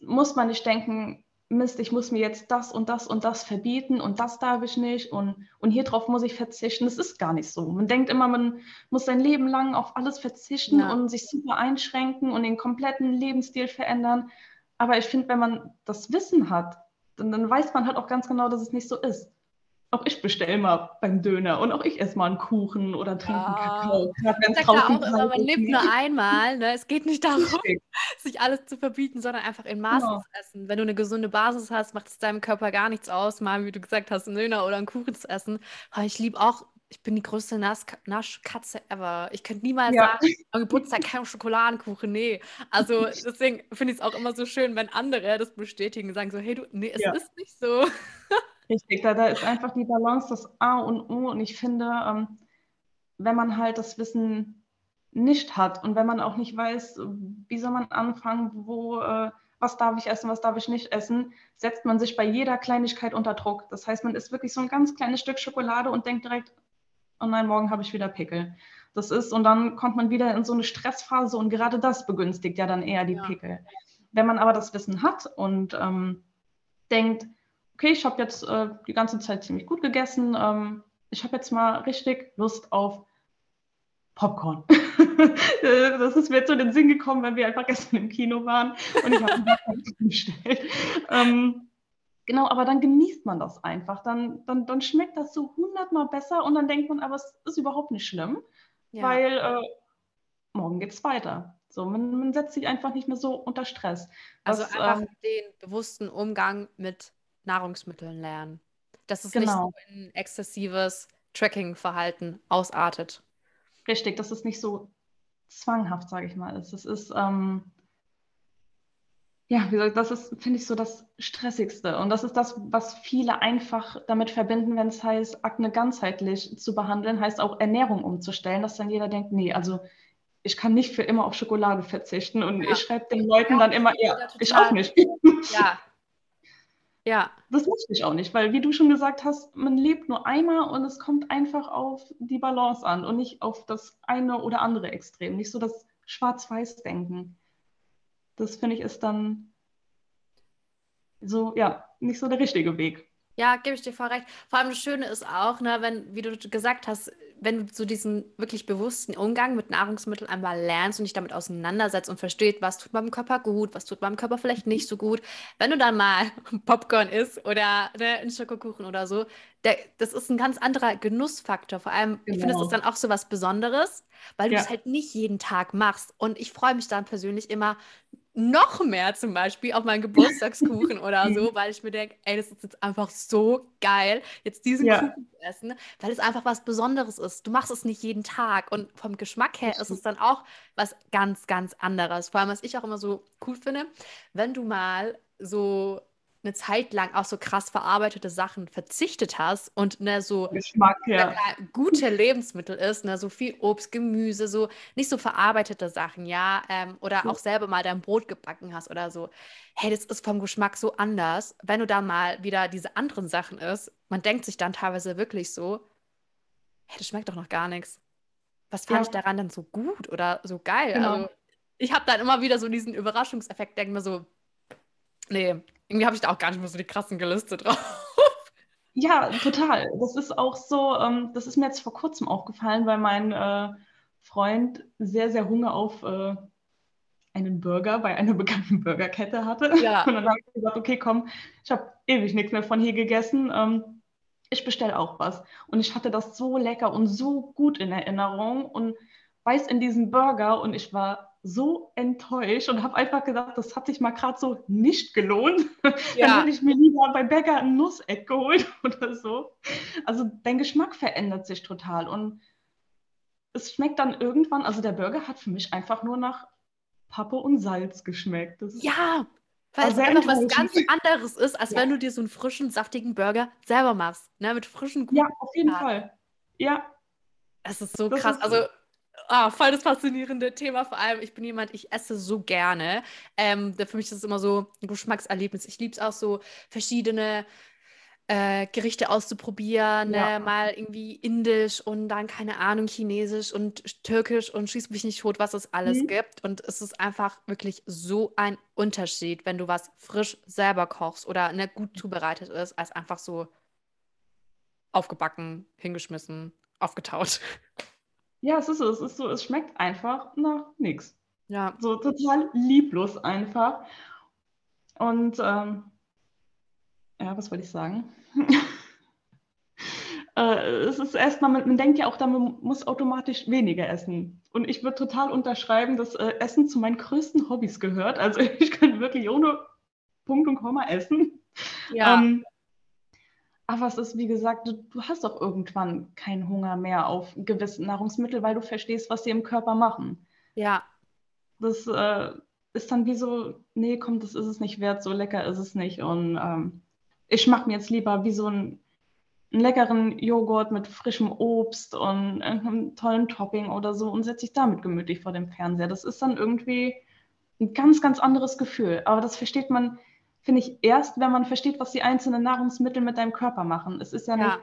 muss man nicht denken, Mist, ich muss mir jetzt das und das und das verbieten und das darf ich nicht und, und hier drauf muss ich verzichten. Das ist gar nicht so. Man denkt immer, man muss sein Leben lang auf alles verzichten ja. und sich super einschränken und den kompletten Lebensstil verändern. Aber ich finde, wenn man das Wissen hat, dann, dann weiß man halt auch ganz genau, dass es nicht so ist auch ich bestelle mal beim Döner und auch ich esse mal einen Kuchen oder trinke einen Kakao. Ich sage da auch immer, man lebt nur einmal. Ne? Es geht nicht darum, sich alles zu verbieten, sondern einfach in Maßen genau. zu essen. Wenn du eine gesunde Basis hast, macht es deinem Körper gar nichts aus, mal, wie du gesagt hast, einen Döner oder einen Kuchen zu essen. Aber ich liebe auch ich bin die größte Nas Naschkatze ever. Ich könnte niemals ja. sagen, am Geburtstag kein Schokoladenkuchen. Nee. Also deswegen finde ich es auch immer so schön, wenn andere das bestätigen, sagen so, hey du, nee, es ja. ist nicht so. Richtig, da, da ist einfach die Balance das A und O. Und ich finde, ähm, wenn man halt das Wissen nicht hat und wenn man auch nicht weiß, wie soll man anfangen, wo, äh, was darf ich essen, was darf ich nicht essen, setzt man sich bei jeder Kleinigkeit unter Druck. Das heißt, man isst wirklich so ein ganz kleines Stück Schokolade und denkt direkt, oh nein, morgen habe ich wieder Pickel. Das ist, und dann kommt man wieder in so eine Stressphase und gerade das begünstigt ja dann eher die ja. Pickel. Wenn man aber das Wissen hat und ähm, denkt, okay, ich habe jetzt äh, die ganze Zeit ziemlich gut gegessen. Ähm, ich habe jetzt mal richtig Lust auf Popcorn. das ist mir zu den Sinn gekommen, wenn wir einfach gestern im Kino waren und ich habe Popcorn bestellt. Ähm, genau, aber dann genießt man das einfach. Dann, dann, dann schmeckt das so hundertmal besser und dann denkt man, aber es ist überhaupt nicht schlimm, ja. weil äh, morgen geht es weiter. So, man, man, setzt sich einfach nicht mehr so unter Stress. Also was, einfach ähm, den bewussten Umgang mit Nahrungsmitteln lernen. Dass es genau. nicht so in exzessives Tracking-Verhalten ausartet. Richtig, dass es nicht so zwanghaft, sage ich mal, ist. Das ist, ähm, ja, wie gesagt, das ist, finde ich, so das Stressigste. Und das ist das, was viele einfach damit verbinden, wenn es heißt, Akne ganzheitlich zu behandeln, heißt auch Ernährung umzustellen, dass dann jeder denkt, nee, also ich kann nicht für immer auf Schokolade verzichten. Und ja. ich schreibe den Leuten ja, dann immer, ja, ich auch nicht. Ja, ja. Das möchte ich auch nicht, weil wie du schon gesagt hast, man lebt nur einmal und es kommt einfach auf die Balance an und nicht auf das eine oder andere Extrem. Nicht so das Schwarz-Weiß-Denken. Das finde ich ist dann so, ja, nicht so der richtige Weg. Ja, gebe ich dir voll recht. Vor allem das Schöne ist auch, ne, wenn, wie du gesagt hast, wenn du so diesen wirklich bewussten Umgang mit Nahrungsmitteln einmal lernst und dich damit auseinandersetzt und verstehst, was tut meinem Körper gut, was tut meinem Körper vielleicht nicht so gut, wenn du dann mal Popcorn isst oder ne, einen Schokokuchen oder so, der, das ist ein ganz anderer Genussfaktor. Vor allem, genau. ich finde, es ist dann auch so was Besonderes, weil ja. du es halt nicht jeden Tag machst. Und ich freue mich dann persönlich immer, noch mehr zum Beispiel auf meinen Geburtstagskuchen oder so, weil ich mir denke, ey, das ist jetzt einfach so geil, jetzt diesen ja. Kuchen zu essen, weil es einfach was Besonderes ist. Du machst es nicht jeden Tag und vom Geschmack her ist es dann auch was ganz, ganz anderes. Vor allem, was ich auch immer so cool finde, wenn du mal so eine Zeit lang auf so krass verarbeitete Sachen verzichtet hast und ne, so Geschmack, ja. gute Lebensmittel ist, ne, so viel Obst, Gemüse, so nicht so verarbeitete Sachen, ja, ähm, oder auch selber mal dein Brot gebacken hast oder so. Hey, das ist vom Geschmack so anders. Wenn du dann mal wieder diese anderen Sachen isst, man denkt sich dann teilweise wirklich so, hey, das schmeckt doch noch gar nichts. Was fand ja. ich daran dann so gut oder so geil? Genau. Also, ich habe dann immer wieder so diesen Überraschungseffekt, denke mir so, nee, irgendwie habe ich da auch gar nicht mehr so die krassen Gelüste drauf. Ja, total. Das ist auch so, ähm, das ist mir jetzt vor kurzem aufgefallen, weil mein äh, Freund sehr, sehr Hunger auf äh, einen Burger bei einer bekannten Burgerkette hatte. Ja. Und dann habe ich gesagt, okay, komm, ich habe ewig nichts mehr von hier gegessen. Ähm, ich bestelle auch was. Und ich hatte das so lecker und so gut in Erinnerung und weiß in diesem Burger und ich war so enttäuscht und habe einfach gesagt, das hat sich mal gerade so nicht gelohnt. Ja. Dann hätte ich mir lieber bei Bäcker ein Nusseck geholt oder so. Also dein Geschmack verändert sich total und es schmeckt dann irgendwann, also der Burger hat für mich einfach nur nach Pappe und Salz geschmeckt. ja, weil es einfach was ganz anderes ist, als ja. wenn du dir so einen frischen, saftigen Burger selber machst. Ne? Mit frischen Guten. Ja, auf jeden Fall. Ja. Es ist so das krass. Ist also ah, voll das faszinierende Thema. Vor allem, ich bin jemand, ich esse so gerne. Ähm, für mich ist es immer so ein Geschmackserlebnis. Ich liebe es auch so, verschiedene äh, Gerichte auszuprobieren, ja. ne? mal irgendwie indisch und dann, keine Ahnung, chinesisch und türkisch und schieß mich nicht tot, was es alles mhm. gibt. Und es ist einfach wirklich so ein Unterschied, wenn du was frisch selber kochst oder ne, gut zubereitet ist, als einfach so aufgebacken, hingeschmissen, aufgetaut. Ja, es ist so, es ist so, es schmeckt einfach nach nichts. Ja. So total lieblos einfach. Und ähm, ja, was wollte ich sagen? äh, es ist erstmal, man, man, denkt ja auch, man muss automatisch weniger essen. Und ich würde total unterschreiben, dass äh, Essen zu meinen größten Hobbys gehört. Also ich könnte wirklich ohne Punkt und Komma essen. Ja. Ähm, aber es ist, wie gesagt, du, du hast doch irgendwann keinen Hunger mehr auf gewisse Nahrungsmittel, weil du verstehst, was sie im Körper machen. Ja. Das äh, ist dann wie so, nee, komm, das ist es nicht wert, so lecker ist es nicht. Und ähm, ich mache mir jetzt lieber wie so einen, einen, leckeren Joghurt mit frischem Obst und einem tollen Topping oder so und setze ich damit gemütlich vor dem Fernseher. Das ist dann irgendwie ein ganz, ganz anderes Gefühl. Aber das versteht man finde ich, erst, wenn man versteht, was die einzelnen Nahrungsmittel mit deinem Körper machen. Es ist ja, ja. nicht,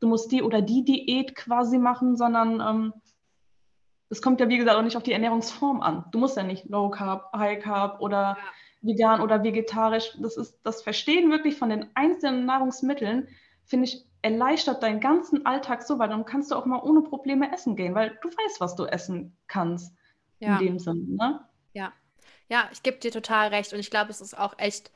du musst die oder die Diät quasi machen, sondern ähm, es kommt ja, wie gesagt, auch nicht auf die Ernährungsform an. Du musst ja nicht Low Carb, High Carb oder ja. vegan oder vegetarisch. Das ist das Verstehen wirklich von den einzelnen Nahrungsmitteln, finde ich, erleichtert deinen ganzen Alltag so, weil dann kannst du auch mal ohne Probleme essen gehen, weil du weißt, was du essen kannst. Ja. In dem Sinne, ne? Ja. Ja, ich gebe dir total recht. Und ich glaube, es ist auch echt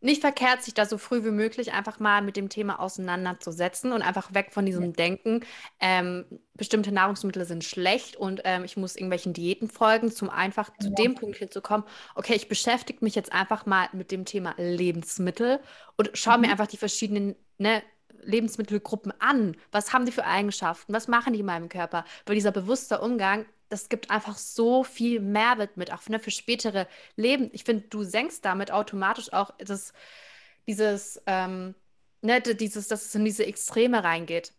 nicht verkehrt, sich da so früh wie möglich einfach mal mit dem Thema auseinanderzusetzen und einfach weg von diesem ja. Denken, ähm, bestimmte Nahrungsmittel sind schlecht und ähm, ich muss irgendwelchen Diäten folgen, zum einfach ja. zu dem Punkt hinzukommen, okay, ich beschäftige mich jetzt einfach mal mit dem Thema Lebensmittel und schaue mhm. mir einfach die verschiedenen ne, Lebensmittelgruppen an. Was haben die für Eigenschaften? Was machen die in meinem Körper? Weil dieser bewusste Umgang das gibt einfach so viel Mehrwert mit, auch ne, für spätere Leben. Ich finde, du senkst damit automatisch auch das, dieses, ähm, ne, dieses, dass es in diese Extreme reingeht.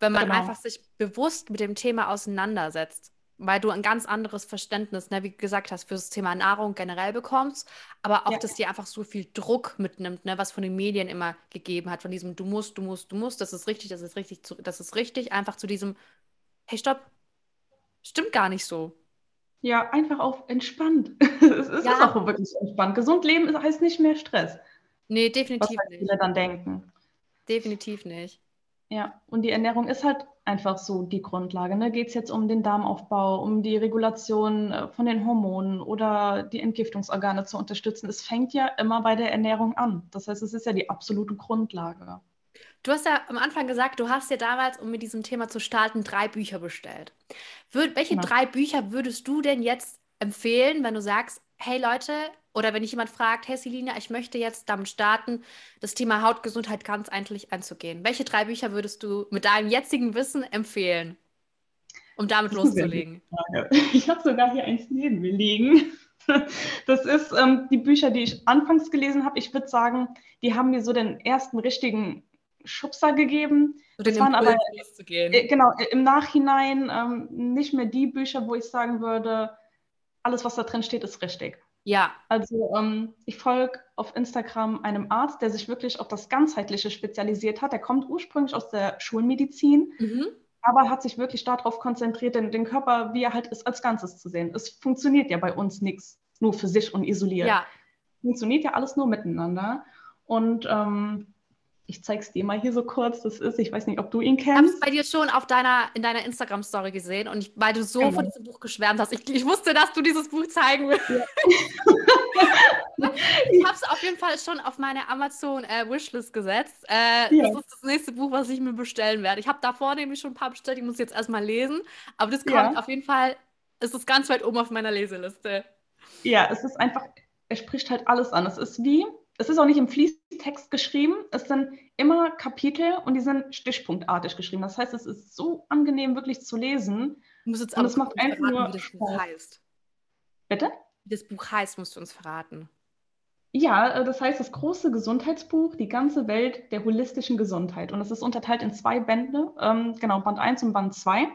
Wenn man genau. einfach sich bewusst mit dem Thema auseinandersetzt, weil du ein ganz anderes Verständnis, ne, wie gesagt hast, für das Thema Nahrung generell bekommst, aber auch, ja. dass dir einfach so viel Druck mitnimmt, ne, was von den Medien immer gegeben hat, von diesem du musst, du musst, du musst, das ist richtig, das ist richtig, das ist richtig, einfach zu diesem, hey, stopp, Stimmt gar nicht so. Ja, einfach auf entspannt. es ist ja. auch wirklich entspannt. Gesund leben heißt nicht mehr Stress. Nee, definitiv was halt viele dann denken. Definitiv nicht. Ja, und die Ernährung ist halt einfach so die Grundlage. Ne? Geht es jetzt um den Darmaufbau, um die Regulation äh, von den Hormonen oder die Entgiftungsorgane zu unterstützen? Es fängt ja immer bei der Ernährung an. Das heißt, es ist ja die absolute Grundlage. Du hast ja am Anfang gesagt, du hast ja damals, um mit diesem Thema zu starten, drei Bücher bestellt. Wür welche genau. drei Bücher würdest du denn jetzt empfehlen, wenn du sagst, hey Leute, oder wenn dich jemand fragt, hey Selina, ich möchte jetzt damit starten, das Thema Hautgesundheit ganz eigentlich anzugehen. Welche drei Bücher würdest du mit deinem jetzigen Wissen empfehlen, um damit loszulegen? Ich habe sogar hier eins neben mir liegen. Das ist ähm, die Bücher, die ich anfangs gelesen habe. Ich würde sagen, die haben mir so den ersten richtigen Schubser gegeben. So das waren Impuls, aber loszugehen. äh, genau im Nachhinein ähm, nicht mehr die Bücher, wo ich sagen würde, alles, was da drin steht, ist richtig. Ja, Also ähm, ich folge auf Instagram einem Arzt, der sich wirklich auf das Ganzheitliche spezialisiert hat. Der kommt ursprünglich aus der Schulmedizin, mhm. aber hat sich wirklich darauf konzentriert, den, den Körper, wie er halt ist, als Ganzes zu sehen. Es funktioniert ja bei uns nichts nur für sich und isoliert. ja. Funktioniert ja alles nur miteinander. Und ähm, ich zeige es dir mal hier so kurz. Das ist, ich weiß nicht, ob du ihn Ich habe es kennst. bei dir schon auf deiner, in deiner Instagram-Story gesehen und ich, weil du so Genau. von diesem Buch geschwärmt hast. Ich, ich wusste, dass du dieses Buch zeigen willst. ich habe es auf jeden Fall schon auf meine Amazon-Wishlist gesetzt. Äh, Ja. Das ist das nächste Buch, was ich mir bestellen werde. Ich habe davor nämlich schon ein paar bestellt, die muss ich jetzt erstmal lesen. Aber das kommt Ja. auf jeden Fall, ist es ganz weit oben auf meiner Leseliste. Ja, es ist einfach, er spricht halt alles an. Es ist wie, es ist auch nicht im Fließtext geschrieben, es sind immer Kapitel und die sind stichpunktartig geschrieben. Das heißt, es ist so angenehm wirklich zu lesen. Du musst jetzt Und es macht einfach nur wie das Buch Spaß. heißt. Bitte? Wie das Buch heißt, musst du uns verraten. Ja, äh, das heißt das große Gesundheitsbuch, die ganze Welt der holistischen Gesundheit. Und es ist unterteilt in zwei Bände, ähm, genau, Band 1 und Band 2.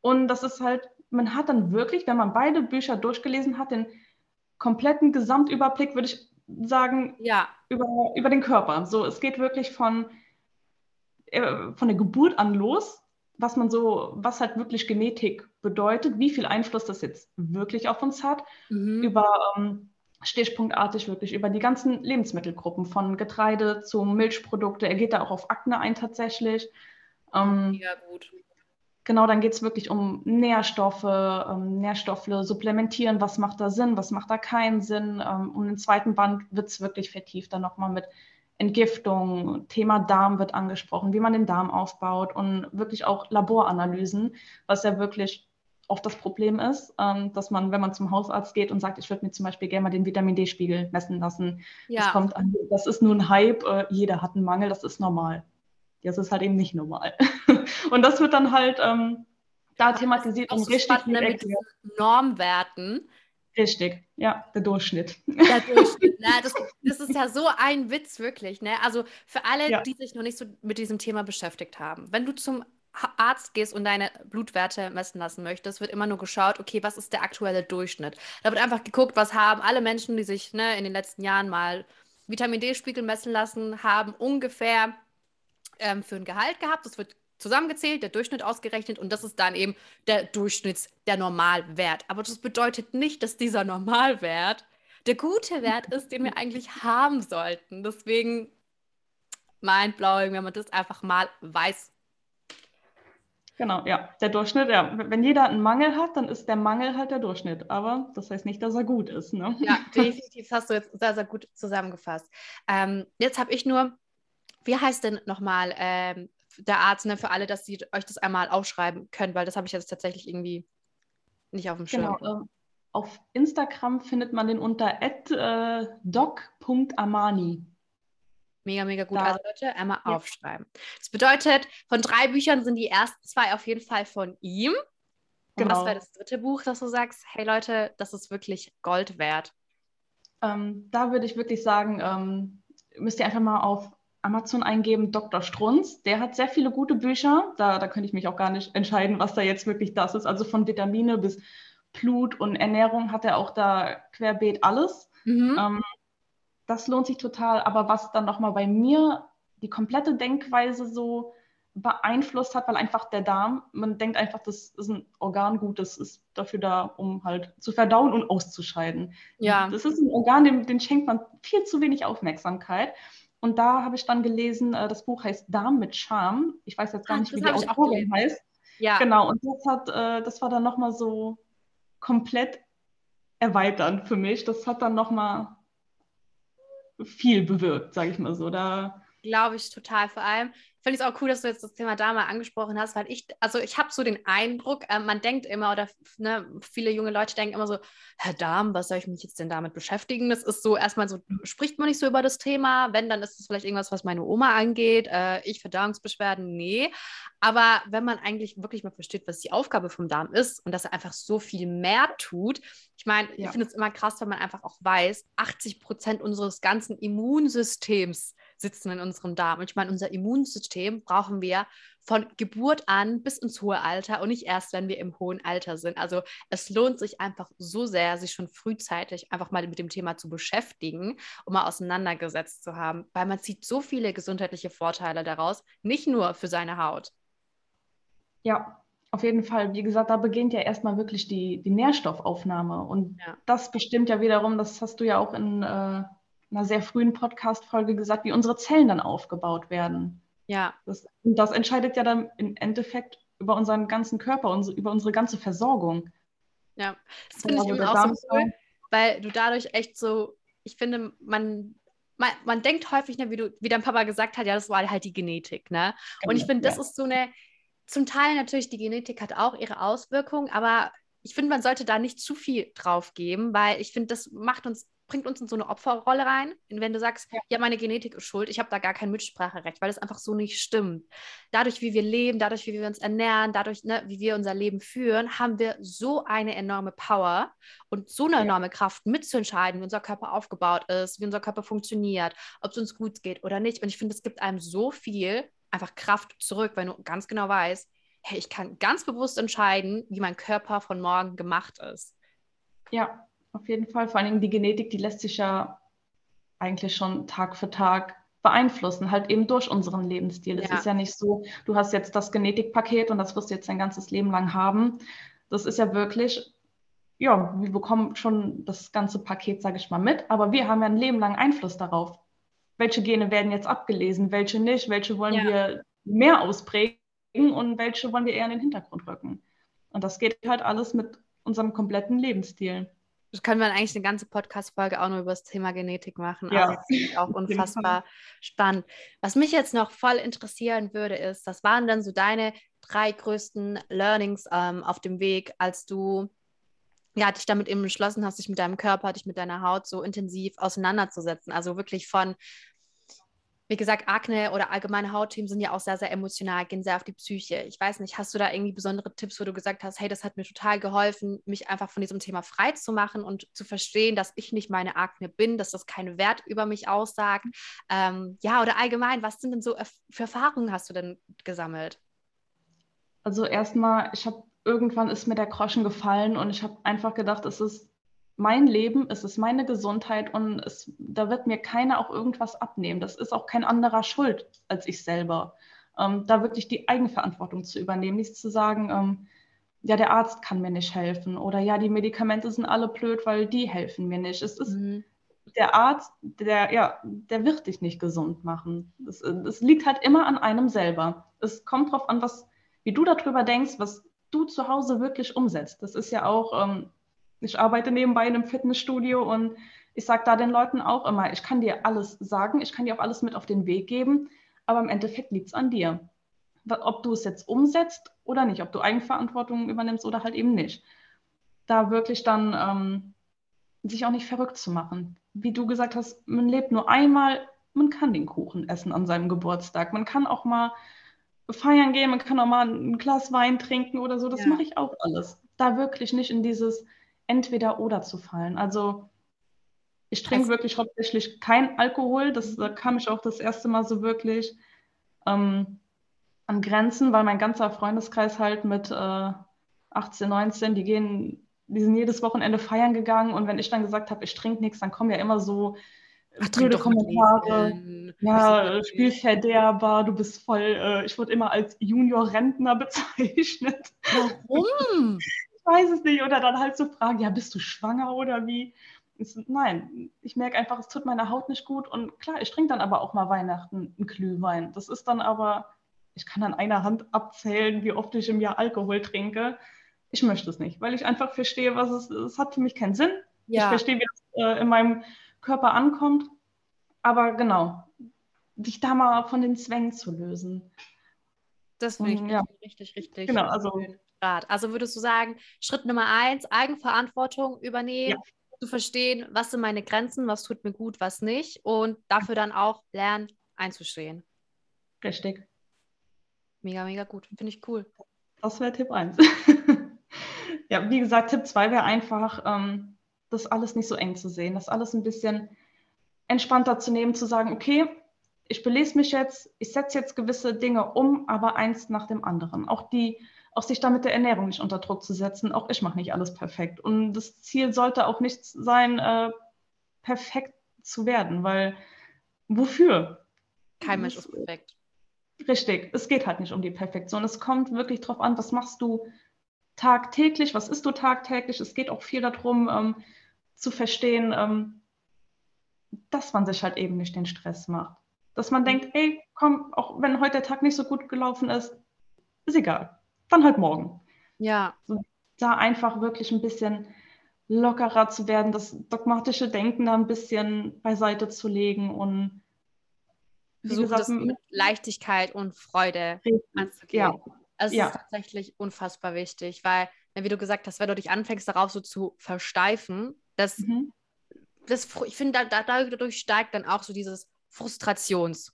Und das ist halt, man hat dann wirklich, wenn man beide Bücher durchgelesen hat, den kompletten Gesamtüberblick, würde ich sagen, Ja, über, über den Körper. So, es geht wirklich von, äh, von der Geburt an los, was man so, was halt wirklich Genetik bedeutet, wie viel Einfluss das jetzt wirklich auf uns hat, mhm. über ähm, stichpunktartig wirklich über die ganzen Lebensmittelgruppen, von Getreide zu Milchprodukte. Er geht da auch auf Akne ein tatsächlich. Ähm, mega gut. Genau, dann geht es wirklich um Nährstoffe, ähm, Nährstoffe supplementieren, was macht da Sinn, was macht da keinen Sinn. Ähm, und im zweiten Band wird es wirklich vertieft, dann nochmal mit Entgiftung, Thema Darm wird angesprochen, wie man den Darm aufbaut und wirklich auch Laboranalysen, was ja wirklich oft das Problem ist, ähm, dass man, wenn man zum Hausarzt geht und sagt, ich würde mir zum Beispiel gerne mal den Vitamin D-Spiegel messen lassen, das Ja, kommt an, das ist nur ein Hype, äh, jeder hat einen Mangel, das ist normal. Das ist halt eben nicht normal. und das wird dann halt ähm, da thematisiert und richtig spannend, ne, mit Normwerten. Richtig, ja, der Durchschnitt. Der Durchschnitt, ne? das, das ist ja so ein Witz, wirklich. Ne? Also für alle, Ja. die sich noch nicht so mit diesem Thema beschäftigt haben. Wenn du zum Arzt gehst und deine Blutwerte messen lassen möchtest, wird immer nur geschaut, okay, was ist der aktuelle Durchschnitt? Da wird einfach geguckt, was haben alle Menschen, die sich ne, in den letzten Jahren mal Vitamin D-Spiegel messen lassen, haben ungefähr ähm, für ein Gehalt gehabt. Das wird zusammengezählt, der Durchschnitt ausgerechnet und das ist dann eben der Durchschnitts, der Normalwert. Aber das bedeutet nicht, dass dieser Normalwert der gute Wert ist, den wir eigentlich haben sollten. Deswegen mindblowing, wenn man das einfach mal weiß. Genau, ja, der Durchschnitt, ja. Wenn jeder einen Mangel hat, dann ist der Mangel halt der Durchschnitt. Aber das heißt nicht, dass er gut ist. Ne? Ja, definitiv. Das hast du jetzt sehr, sehr gut zusammengefasst. Ähm, jetzt habe ich nur, wie heißt denn nochmal ähm, der Arzt, ne, für alle, dass sie euch das einmal aufschreiben können, weil das habe ich jetzt tatsächlich irgendwie nicht auf dem Schirm. Genau. ähm, auf Instagram findet man den unter äh, doc.amani. Mega, mega gut. Da- Also Leute, einmal Ja. aufschreiben. Das bedeutet, von drei Büchern sind die ersten zwei auf jeden Fall von ihm. Und was Genau. wäre das dritte Buch, das du sagst, hey Leute, das ist wirklich Gold wert? Ähm, da würde ich wirklich sagen, ähm, müsst ihr einfach mal auf Amazon eingeben, Dr. Strunz. Der hat sehr viele gute Bücher. Da, da könnte ich mich auch gar nicht entscheiden, was da jetzt wirklich das ist. Also von Vitamine bis Blut und Ernährung hat er auch da querbeet alles. Mhm. Ähm, das lohnt sich total. Aber was dann nochmal bei mir die komplette Denkweise so beeinflusst hat, weil einfach der Darm, man denkt einfach, das ist ein Organgut, das ist dafür da, um halt zu verdauen und auszuscheiden. Ja. Das ist ein Organ, dem, dem schenkt man viel zu wenig Aufmerksamkeit. Und da habe ich dann gelesen, äh, das Buch heißt Darm mit Charme. Ich weiß jetzt gar Ah, nicht, wie das die Autorin heißt. Ja. Genau, und das hat, äh, das war dann nochmal so komplett erweiternd für mich. Das hat dann nochmal viel bewirkt, sage ich mal so. Da, glaube ich total. Vor allem finde ich es auch cool, dass du jetzt das Thema Darm angesprochen hast, weil ich, also ich habe so den Eindruck, äh, man denkt immer, oder ne, viele junge Leute denken immer so, Herr Darm, was soll ich mich jetzt denn damit beschäftigen? Das ist so erstmal so, spricht man nicht so über das Thema. Wenn, dann ist es vielleicht irgendwas, was meine Oma angeht. Äh, ich Verdauungsbeschwerden, nee. Aber wenn man eigentlich wirklich mal versteht, was die Aufgabe vom Darm ist und dass er einfach so viel mehr tut, ich meine, ja. ich finde es immer krass, wenn man einfach auch weiß, 80 Prozent unseres ganzen Immunsystems sitzen in unserem Darm. Und ich meine, unser Immunsystem brauchen wir von Geburt an bis ins hohe Alter und nicht erst, wenn wir im hohen Alter sind. Also es lohnt sich einfach so sehr, sich schon frühzeitig einfach mal mit dem Thema zu beschäftigen, um mal auseinandergesetzt zu haben, weil man zieht so viele gesundheitliche Vorteile daraus, nicht nur für seine Haut. Ja, auf jeden Fall. Wie gesagt, da beginnt ja erstmal wirklich die, die Nährstoffaufnahme. Und ja. das bestimmt ja wiederum, das hast du ja auch in äh, einer sehr frühen Podcast-Folge gesagt, wie unsere Zellen dann aufgebaut werden. Ja. Das, das entscheidet ja dann im Endeffekt über unseren ganzen Körper, unsere, über unsere ganze Versorgung. Ja, das finde ich eben auch so cool, weil du dadurch echt so, ich finde, man, man, man denkt häufig, ne, wie, du, wie dein Papa gesagt hat, ja, das war halt die Genetik. Ne? Genau, Und ich finde, das ist so eine, zum Teil natürlich, die Genetik hat auch ihre Auswirkungen, aber ich finde, man sollte da nicht zu viel drauf geben, weil ich finde, das macht uns bringt uns in so eine Opferrolle rein. Wenn du sagst, ja, ja meine Genetik ist schuld, ich habe da gar kein Mitspracherecht, weil das einfach so nicht stimmt. Dadurch, wie wir leben, dadurch, wie wir uns ernähren, dadurch, ne, wie wir unser Leben führen, haben wir so eine enorme Power und so eine ja. enorme Kraft mitzuentscheiden, wie unser Körper aufgebaut ist, wie unser Körper funktioniert, ob es uns gut geht oder nicht. Und ich finde, es gibt einem so viel einfach Kraft zurück, wenn du ganz genau weißt, hey, ich kann ganz bewusst entscheiden, wie mein Körper von morgen gemacht ist. Ja, auf jeden Fall. Vor allen Dingen die Genetik, die lässt sich ja eigentlich schon Tag für Tag beeinflussen, halt eben durch unseren Lebensstil. Es ja. ist ja nicht so, du hast jetzt das Genetikpaket und das wirst du jetzt dein ganzes Leben lang haben. Das ist ja wirklich, ja, wir bekommen schon das ganze Paket, sage ich mal, mit, aber wir haben ja ein Leben lang Einfluss darauf. Welche Gene werden jetzt abgelesen, welche nicht, welche wollen ja. wir mehr ausprägen und welche wollen wir eher in den Hintergrund rücken. Und das geht halt alles mit unserem kompletten Lebensstil. Das können wir eigentlich eine ganze Podcast-Folge auch nur über das Thema Genetik machen. Ja. Also das finde ich auch unfassbar spannend. Was mich jetzt noch voll interessieren würde, ist, was waren denn so deine drei größten Learnings ähm, auf dem Weg, als du ja, dich damit eben entschlossen hast, dich mit deinem Körper, dich mit deiner Haut so intensiv auseinanderzusetzen? Also wirklich von wie gesagt, Akne oder allgemeine Hautthemen sind ja auch sehr, sehr emotional, gehen sehr auf die Psyche. Ich weiß nicht, hast du da irgendwie besondere Tipps, wo du gesagt hast, hey, das hat mir total geholfen, mich einfach von diesem Thema frei zu machen und zu verstehen, dass ich nicht meine Akne bin, dass das keinen Wert über mich aussagt? Ähm, ja, oder allgemein, was sind denn so für Erfahrungen hast du denn gesammelt? Also erstmal, ich habe irgendwann ist mir der Groschen gefallen und ich habe einfach gedacht, es ist mein Leben, es ist meine Gesundheit und es, da wird mir keiner auch irgendwas abnehmen. Das ist auch kein anderer schuld als ich selber. Ähm, da wirklich die Eigenverantwortung zu übernehmen, nicht zu sagen, ähm, ja, der Arzt kann mir nicht helfen oder ja, die Medikamente sind alle blöd, weil die helfen mir nicht. Es ist mhm. der Arzt, der, ja, der wird dich nicht gesund machen. Es liegt halt immer an einem selber. Es kommt darauf an, was, wie du darüber denkst, was du zu Hause wirklich umsetzt. Das ist ja auch, ähm, ich arbeite nebenbei in einem Fitnessstudio und ich sage da den Leuten auch immer, ich kann dir alles sagen, ich kann dir auch alles mit auf den Weg geben, aber im Endeffekt liegt es an dir. Ob du es jetzt umsetzt oder nicht, ob du Eigenverantwortung übernimmst oder halt eben nicht. Da wirklich dann ähm, sich auch nicht verrückt zu machen. Wie du gesagt hast, man lebt nur einmal, man kann den Kuchen essen an seinem Geburtstag. Man kann auch mal feiern gehen, man kann auch mal ein Glas Wein trinken oder so. Das ja. mache ich auch alles. Da wirklich nicht in dieses, entweder oder zu fallen. Also ich trinke also, wirklich hauptsächlich kein Alkohol. Das, da kam ich auch das erste Mal so wirklich ähm, an Grenzen, weil mein ganzer Freundeskreis halt mit äh, 18, 19, die gehen, die sind jedes Wochenende feiern gegangen und wenn ich dann gesagt habe, ich trinke nichts, dann kommen ja immer so Ach, blöde Kommentare. Ja, Spielverderber, du bist voll, äh, ich wurde immer als Junior-Rentner bezeichnet. Warum? Weiß es nicht. Oder dann halt so fragen, ja, bist du schwanger oder wie? nein, ich merke einfach, es tut meiner Haut nicht gut. Und klar, ich trinke dann aber auch mal Weihnachten einen Glühwein. Das ist dann aber, ich kann an einer Hand abzählen, wie oft ich im Jahr Alkohol trinke. Ich möchte es nicht, weil ich einfach verstehe, was es ist. Es hat für mich keinen Sinn. Ja. Ich verstehe, wie es äh, in meinem Körper ankommt. Aber genau, dich da mal von den Zwängen zu lösen. Das finde ich ja. richtig, richtig, genau, also, Rat. Also würdest du sagen, Schritt Nummer eins, Eigenverantwortung übernehmen, ja. zu verstehen, was sind meine Grenzen, was tut mir gut, was nicht und dafür dann auch lernen, einzustehen. Richtig. Mega, mega gut. Finde ich cool. Das wäre Tipp 1. ja, wie gesagt, Tipp 2 wäre einfach, ähm, das alles nicht so eng zu sehen, das alles ein bisschen entspannter zu nehmen, zu sagen, okay, ich belese mich jetzt, ich setze jetzt gewisse Dinge um, aber eins nach dem anderen. Auch die, auch sich da mit der Ernährung nicht unter Druck zu setzen. Auch ich mache nicht alles perfekt. Und das Ziel sollte auch nicht sein, äh, perfekt zu werden, weil wofür? Kein Mensch ist perfekt. Richtig, es geht halt nicht um die Perfektion. Es kommt wirklich darauf an, was machst du tagtäglich, was isst du tagtäglich. Es geht auch viel darum, ähm, zu verstehen, ähm, dass man sich halt eben nicht den Stress macht. Dass man denkt, ey, komm, auch wenn heute der Tag nicht so gut gelaufen ist, ist egal. Dann halt morgen. Ja. So, da einfach wirklich ein bisschen lockerer zu werden, das dogmatische Denken da ein bisschen beiseite zu legen und versuchen, das mit Leichtigkeit und Freude anzugehen. Ja. Also es ja. ist tatsächlich unfassbar wichtig, weil, wie du gesagt hast, wenn du dich anfängst, darauf so zu versteifen, das, mhm. das ich finde, da, dadurch steigt dann auch so dieses Frustrations-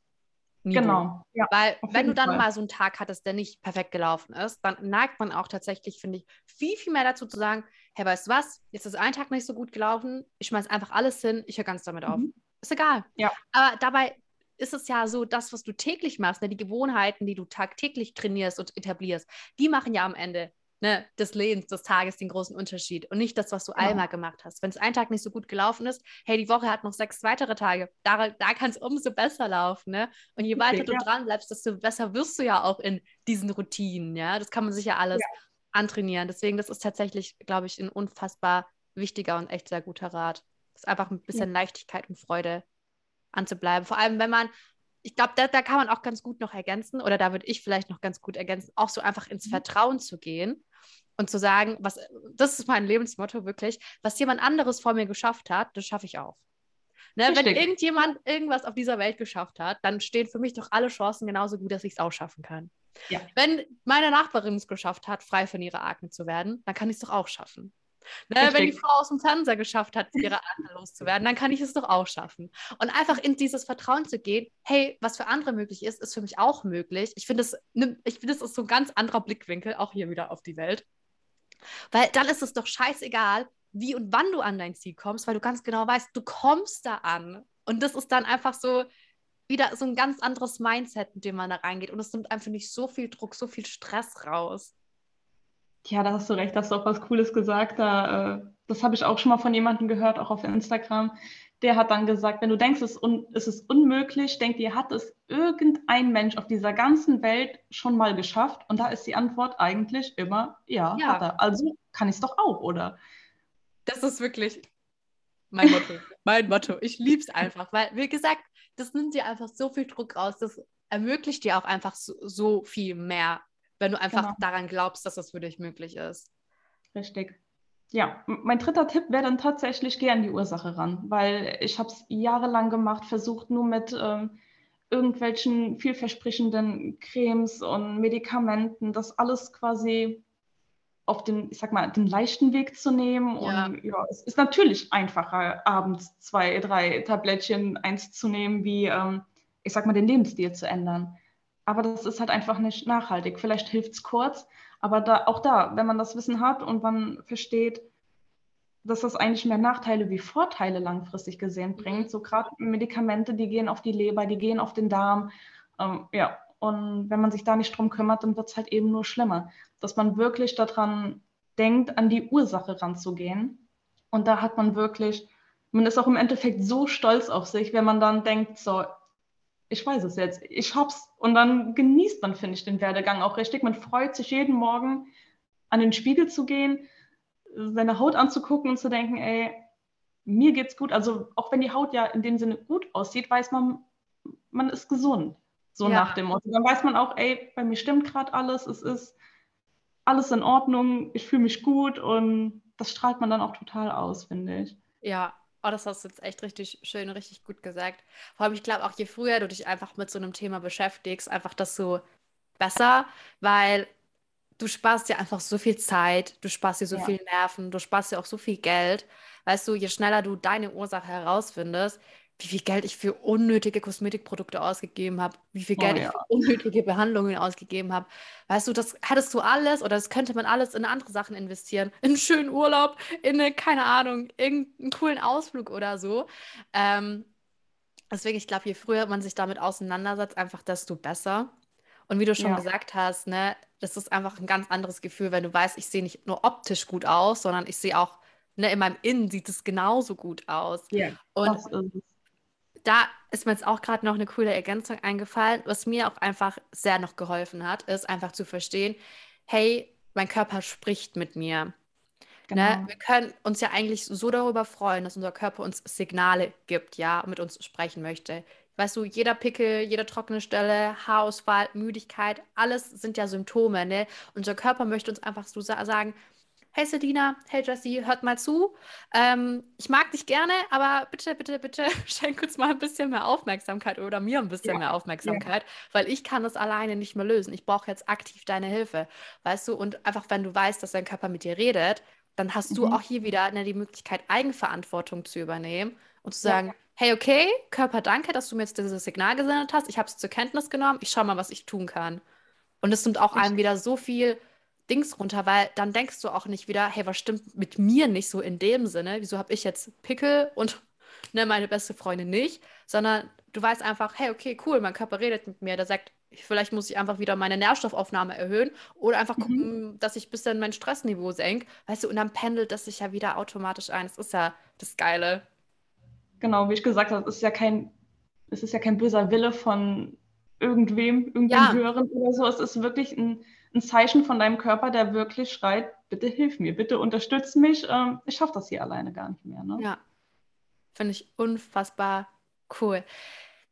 Genau. Ja, Weil wenn du dann Fall. mal so einen Tag hattest, der nicht perfekt gelaufen ist, dann neigt man auch tatsächlich, finde ich, viel, viel mehr dazu zu sagen, hey, weißt du was, jetzt ist ein Tag nicht so gut gelaufen, ich schmeiß einfach alles hin, ich höre ganz damit auf. Mhm. Ist egal. Ja. Aber dabei ist es ja so, das, was du täglich machst, ne, die Gewohnheiten, die du tagtäglich trainierst und etablierst, die machen ja am Ende ne, des Lebens, des Tages den großen Unterschied und nicht das, was du ja. einmal gemacht hast. Wenn es ein Tag nicht so gut gelaufen ist, hey, die Woche hat noch sechs weitere Tage, da, da kann es umso besser laufen. Ne? Und je weiter okay, du ja. dran bleibst, desto besser wirst du ja auch in diesen Routinen. Ja, das kann man sich ja alles ja. antrainieren. Deswegen, das ist tatsächlich, glaube ich, ein unfassbar wichtiger und echt sehr guter Rat. Das ist einfach ein bisschen Leichtigkeit und Freude anzubleiben. Vor allem, wenn man, ich glaube, da, da kann man auch ganz gut noch ergänzen, oder da würde ich vielleicht noch ganz gut ergänzen, auch so einfach ins mhm. Vertrauen zu gehen und zu sagen, was, das ist mein Lebensmotto wirklich, was jemand anderes vor mir geschafft hat, das schaffe ich auch. Ne, wenn irgendjemand irgendwas auf dieser Welt geschafft hat, dann stehen für mich doch alle Chancen genauso gut, dass ich es auch schaffen kann. Ja. Wenn meine Nachbarin es geschafft hat, frei von ihrer Akne zu werden, dann kann ich es doch auch schaffen. Ne, wenn die Frau aus dem Fernseher geschafft hat, ihre Akne loszuwerden, dann kann ich es doch auch schaffen. Und einfach in dieses Vertrauen zu gehen, hey, was für andere möglich ist, ist für mich auch möglich. Ich finde, das, ich find, das ist so ein ganz anderer Blickwinkel, auch hier wieder auf die Welt. Weil dann ist es doch scheißegal, wie und wann du an dein Ziel kommst, weil du ganz genau weißt, du kommst da an. Und das ist dann einfach so wieder so ein ganz anderes Mindset, mit dem man da reingeht. Und es nimmt einfach nicht so viel Druck, so viel Stress raus. Ja, da hast du recht, hast du auch was Cooles gesagt. Da, äh, das habe ich auch schon mal von jemandem gehört, auch auf Instagram. Der hat dann gesagt, wenn du denkst, es, un es ist unmöglich, denk dir, hat es irgendein Mensch auf dieser ganzen Welt schon mal geschafft? Und da ist die Antwort eigentlich immer, ja, ja. hat er. Also kann ich es doch auch, oder? Das ist wirklich mein Motto. mein Motto. Ich liebe es einfach, weil, wie gesagt, das nimmt dir einfach so viel Druck raus. Das ermöglicht dir auch einfach so, so viel mehr wenn du einfach genau. daran glaubst, dass das für dich möglich ist. Richtig. Ja, mein dritter Tipp wäre dann tatsächlich, geh an die Ursache ran, weil ich habe es jahrelang gemacht, versucht nur mit ähm, irgendwelchen vielversprechenden Cremes und Medikamenten, das alles quasi auf den, ich sag mal, den leichten Weg zu nehmen. Ja. Und ja, es ist natürlich einfacher, abends zwei, drei Tablettchen eins zu nehmen, wie, ähm, ich sag mal, den Lebensstil zu ändern. Aber das ist halt einfach nicht nachhaltig. Vielleicht hilft es kurz, aber da, auch da, wenn man das Wissen hat und man versteht, dass das eigentlich mehr Nachteile wie Vorteile langfristig gesehen mhm. bringt, so gerade Medikamente, die gehen auf die Leber, die gehen auf den Darm. Ähm, ja, und wenn man sich da nicht drum kümmert, dann wird es halt eben nur schlimmer. Dass man wirklich daran denkt, an die Ursache ranzugehen. Und da hat man wirklich, man ist auch im Endeffekt so stolz auf sich, wenn man dann denkt, so, ich weiß es jetzt, ich hab's. Und dann genießt man, finde ich, den Werdegang auch richtig. Man freut sich jeden Morgen, an den Spiegel zu gehen, seine Haut anzugucken und zu denken, ey, mir geht's gut. Also auch wenn die Haut ja in dem Sinne gut aussieht, weiß man, man ist gesund. So ja. nach dem Motto. Dann weiß man auch, ey, bei mir stimmt gerade alles, es ist alles in Ordnung, ich fühle mich gut und das strahlt man dann auch total aus, finde ich. Ja, Oh, das hast du jetzt echt richtig schön, richtig gut gesagt. Vor allem, ich glaube auch, je früher du dich einfach mit so einem Thema beschäftigst, einfach das so besser, weil du sparst dir einfach so viel Zeit, du sparst dir so Ja. viel Nerven, du sparst dir auch so viel Geld. Weißt du, je schneller du deine Ursache herausfindest, wie viel Geld ich für unnötige Kosmetikprodukte ausgegeben habe, wie viel Oh Geld ich ja. für unnötige Behandlungen ausgegeben habe. Weißt du, das hättest du alles oder das könnte man alles in andere Sachen investieren. In einen schönen Urlaub, in eine, keine Ahnung, irgendeinen coolen Ausflug oder so. Ähm, deswegen, ich glaube, je früher man sich damit auseinandersetzt, einfach desto besser. Und wie du schon Ja. gesagt hast, ne, das ist einfach ein ganz anderes Gefühl, wenn du weißt, ich sehe nicht nur optisch gut aus, sondern ich sehe auch, ne, in meinem Innen sieht es genauso gut aus. Ja, Und. Da ist mir jetzt auch gerade noch eine coole Ergänzung eingefallen, was mir auch einfach sehr noch geholfen hat, ist einfach zu verstehen, hey, mein Körper spricht mit mir. Ne? Genau. Wir können uns ja eigentlich so darüber freuen, dass unser Körper uns Signale gibt, ja, und mit uns sprechen möchte. Weißt du, jeder Pickel, jede trockene Stelle, Haarausfall, Müdigkeit, alles sind ja Symptome, ne? Unser Körper möchte uns einfach so sa sagen, hey Selina, hey Jessie, hört mal zu. Ähm, ich mag dich gerne, aber bitte, bitte, bitte schenk uns mal ein bisschen mehr Aufmerksamkeit oder mir ein bisschen Ja, mehr ja, Aufmerksamkeit, weil ich kann das alleine nicht mehr lösen. Ich brauche jetzt aktiv deine Hilfe, weißt du? Und einfach, wenn du weißt, dass dein Körper mit dir redet, dann hast du Mhm. auch hier wieder ne, die Möglichkeit, Eigenverantwortung zu übernehmen und zu Ja. sagen, hey, okay, Körper, danke, dass du mir jetzt dieses Signal gesendet hast. Ich habe es zur Kenntnis genommen. Ich schaue mal, was ich tun kann. Und es nimmt auch einem wieder so viel Dings runter, weil dann denkst du auch nicht wieder, hey, was stimmt mit mir nicht so in dem Sinne? Wieso habe ich jetzt Pickel und ne, meine beste Freundin nicht? Sondern du weißt einfach, hey, okay, cool, mein Körper redet mit mir. Der sagt, vielleicht muss ich einfach wieder meine Nährstoffaufnahme erhöhen oder einfach Mhm. gucken, dass ich ein bisschen mein Stressniveau senke. Weißt du, und dann pendelt das sich ja wieder automatisch ein. Das ist ja das Geile. Genau, wie ich gesagt habe, es ist ja kein, es ist ja kein böser Wille von irgendwem, irgendeinem Ja. Höheren oder so. Es ist wirklich ein, ein Zeichen von deinem Körper, der wirklich schreit, bitte hilf mir, bitte unterstütz mich. Ähm, ich schaffe das hier alleine gar nicht mehr. Ne? Ja, finde ich unfassbar cool.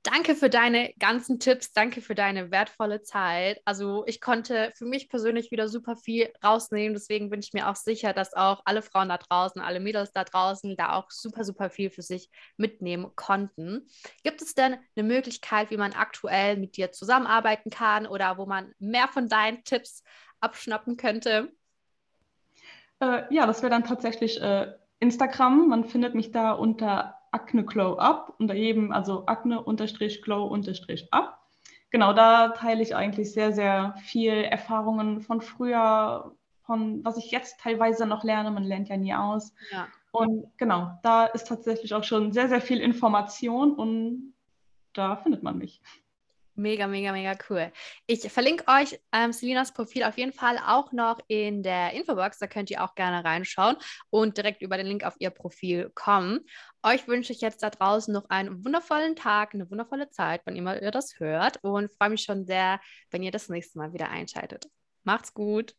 Danke für deine ganzen Tipps, danke für deine wertvolle Zeit. Also ich konnte für mich persönlich wieder super viel rausnehmen, deswegen bin ich mir auch sicher, dass auch alle Frauen da draußen, alle Mädels da draußen da auch super, super viel für sich mitnehmen konnten. Gibt es denn eine Möglichkeit, wie man aktuell mit dir zusammenarbeiten kann oder wo man mehr von deinen Tipps abschnappen könnte? Äh, ja, das wäre dann tatsächlich äh, Instagram. Man findet mich da unter Acne Glow Up, unter jedem, also Acne-Glow-Up. Genau, da teile ich eigentlich sehr, sehr viel Erfahrungen von früher, von was ich jetzt teilweise noch lerne. Man lernt ja nie aus. Ja. Und genau, da ist tatsächlich auch schon sehr, sehr viel Information und da findet man mich. Mega, mega, mega cool. Ich verlinke euch ähm, Selinas Profil auf jeden Fall auch noch in der Infobox. Da könnt ihr auch gerne reinschauen und direkt über den Link auf ihr Profil kommen. Euch wünsche ich jetzt da draußen noch einen wundervollen Tag, eine wundervolle Zeit, wann immer ihr das hört und freue mich schon sehr, wenn ihr das nächste Mal wieder einschaltet. Macht's gut.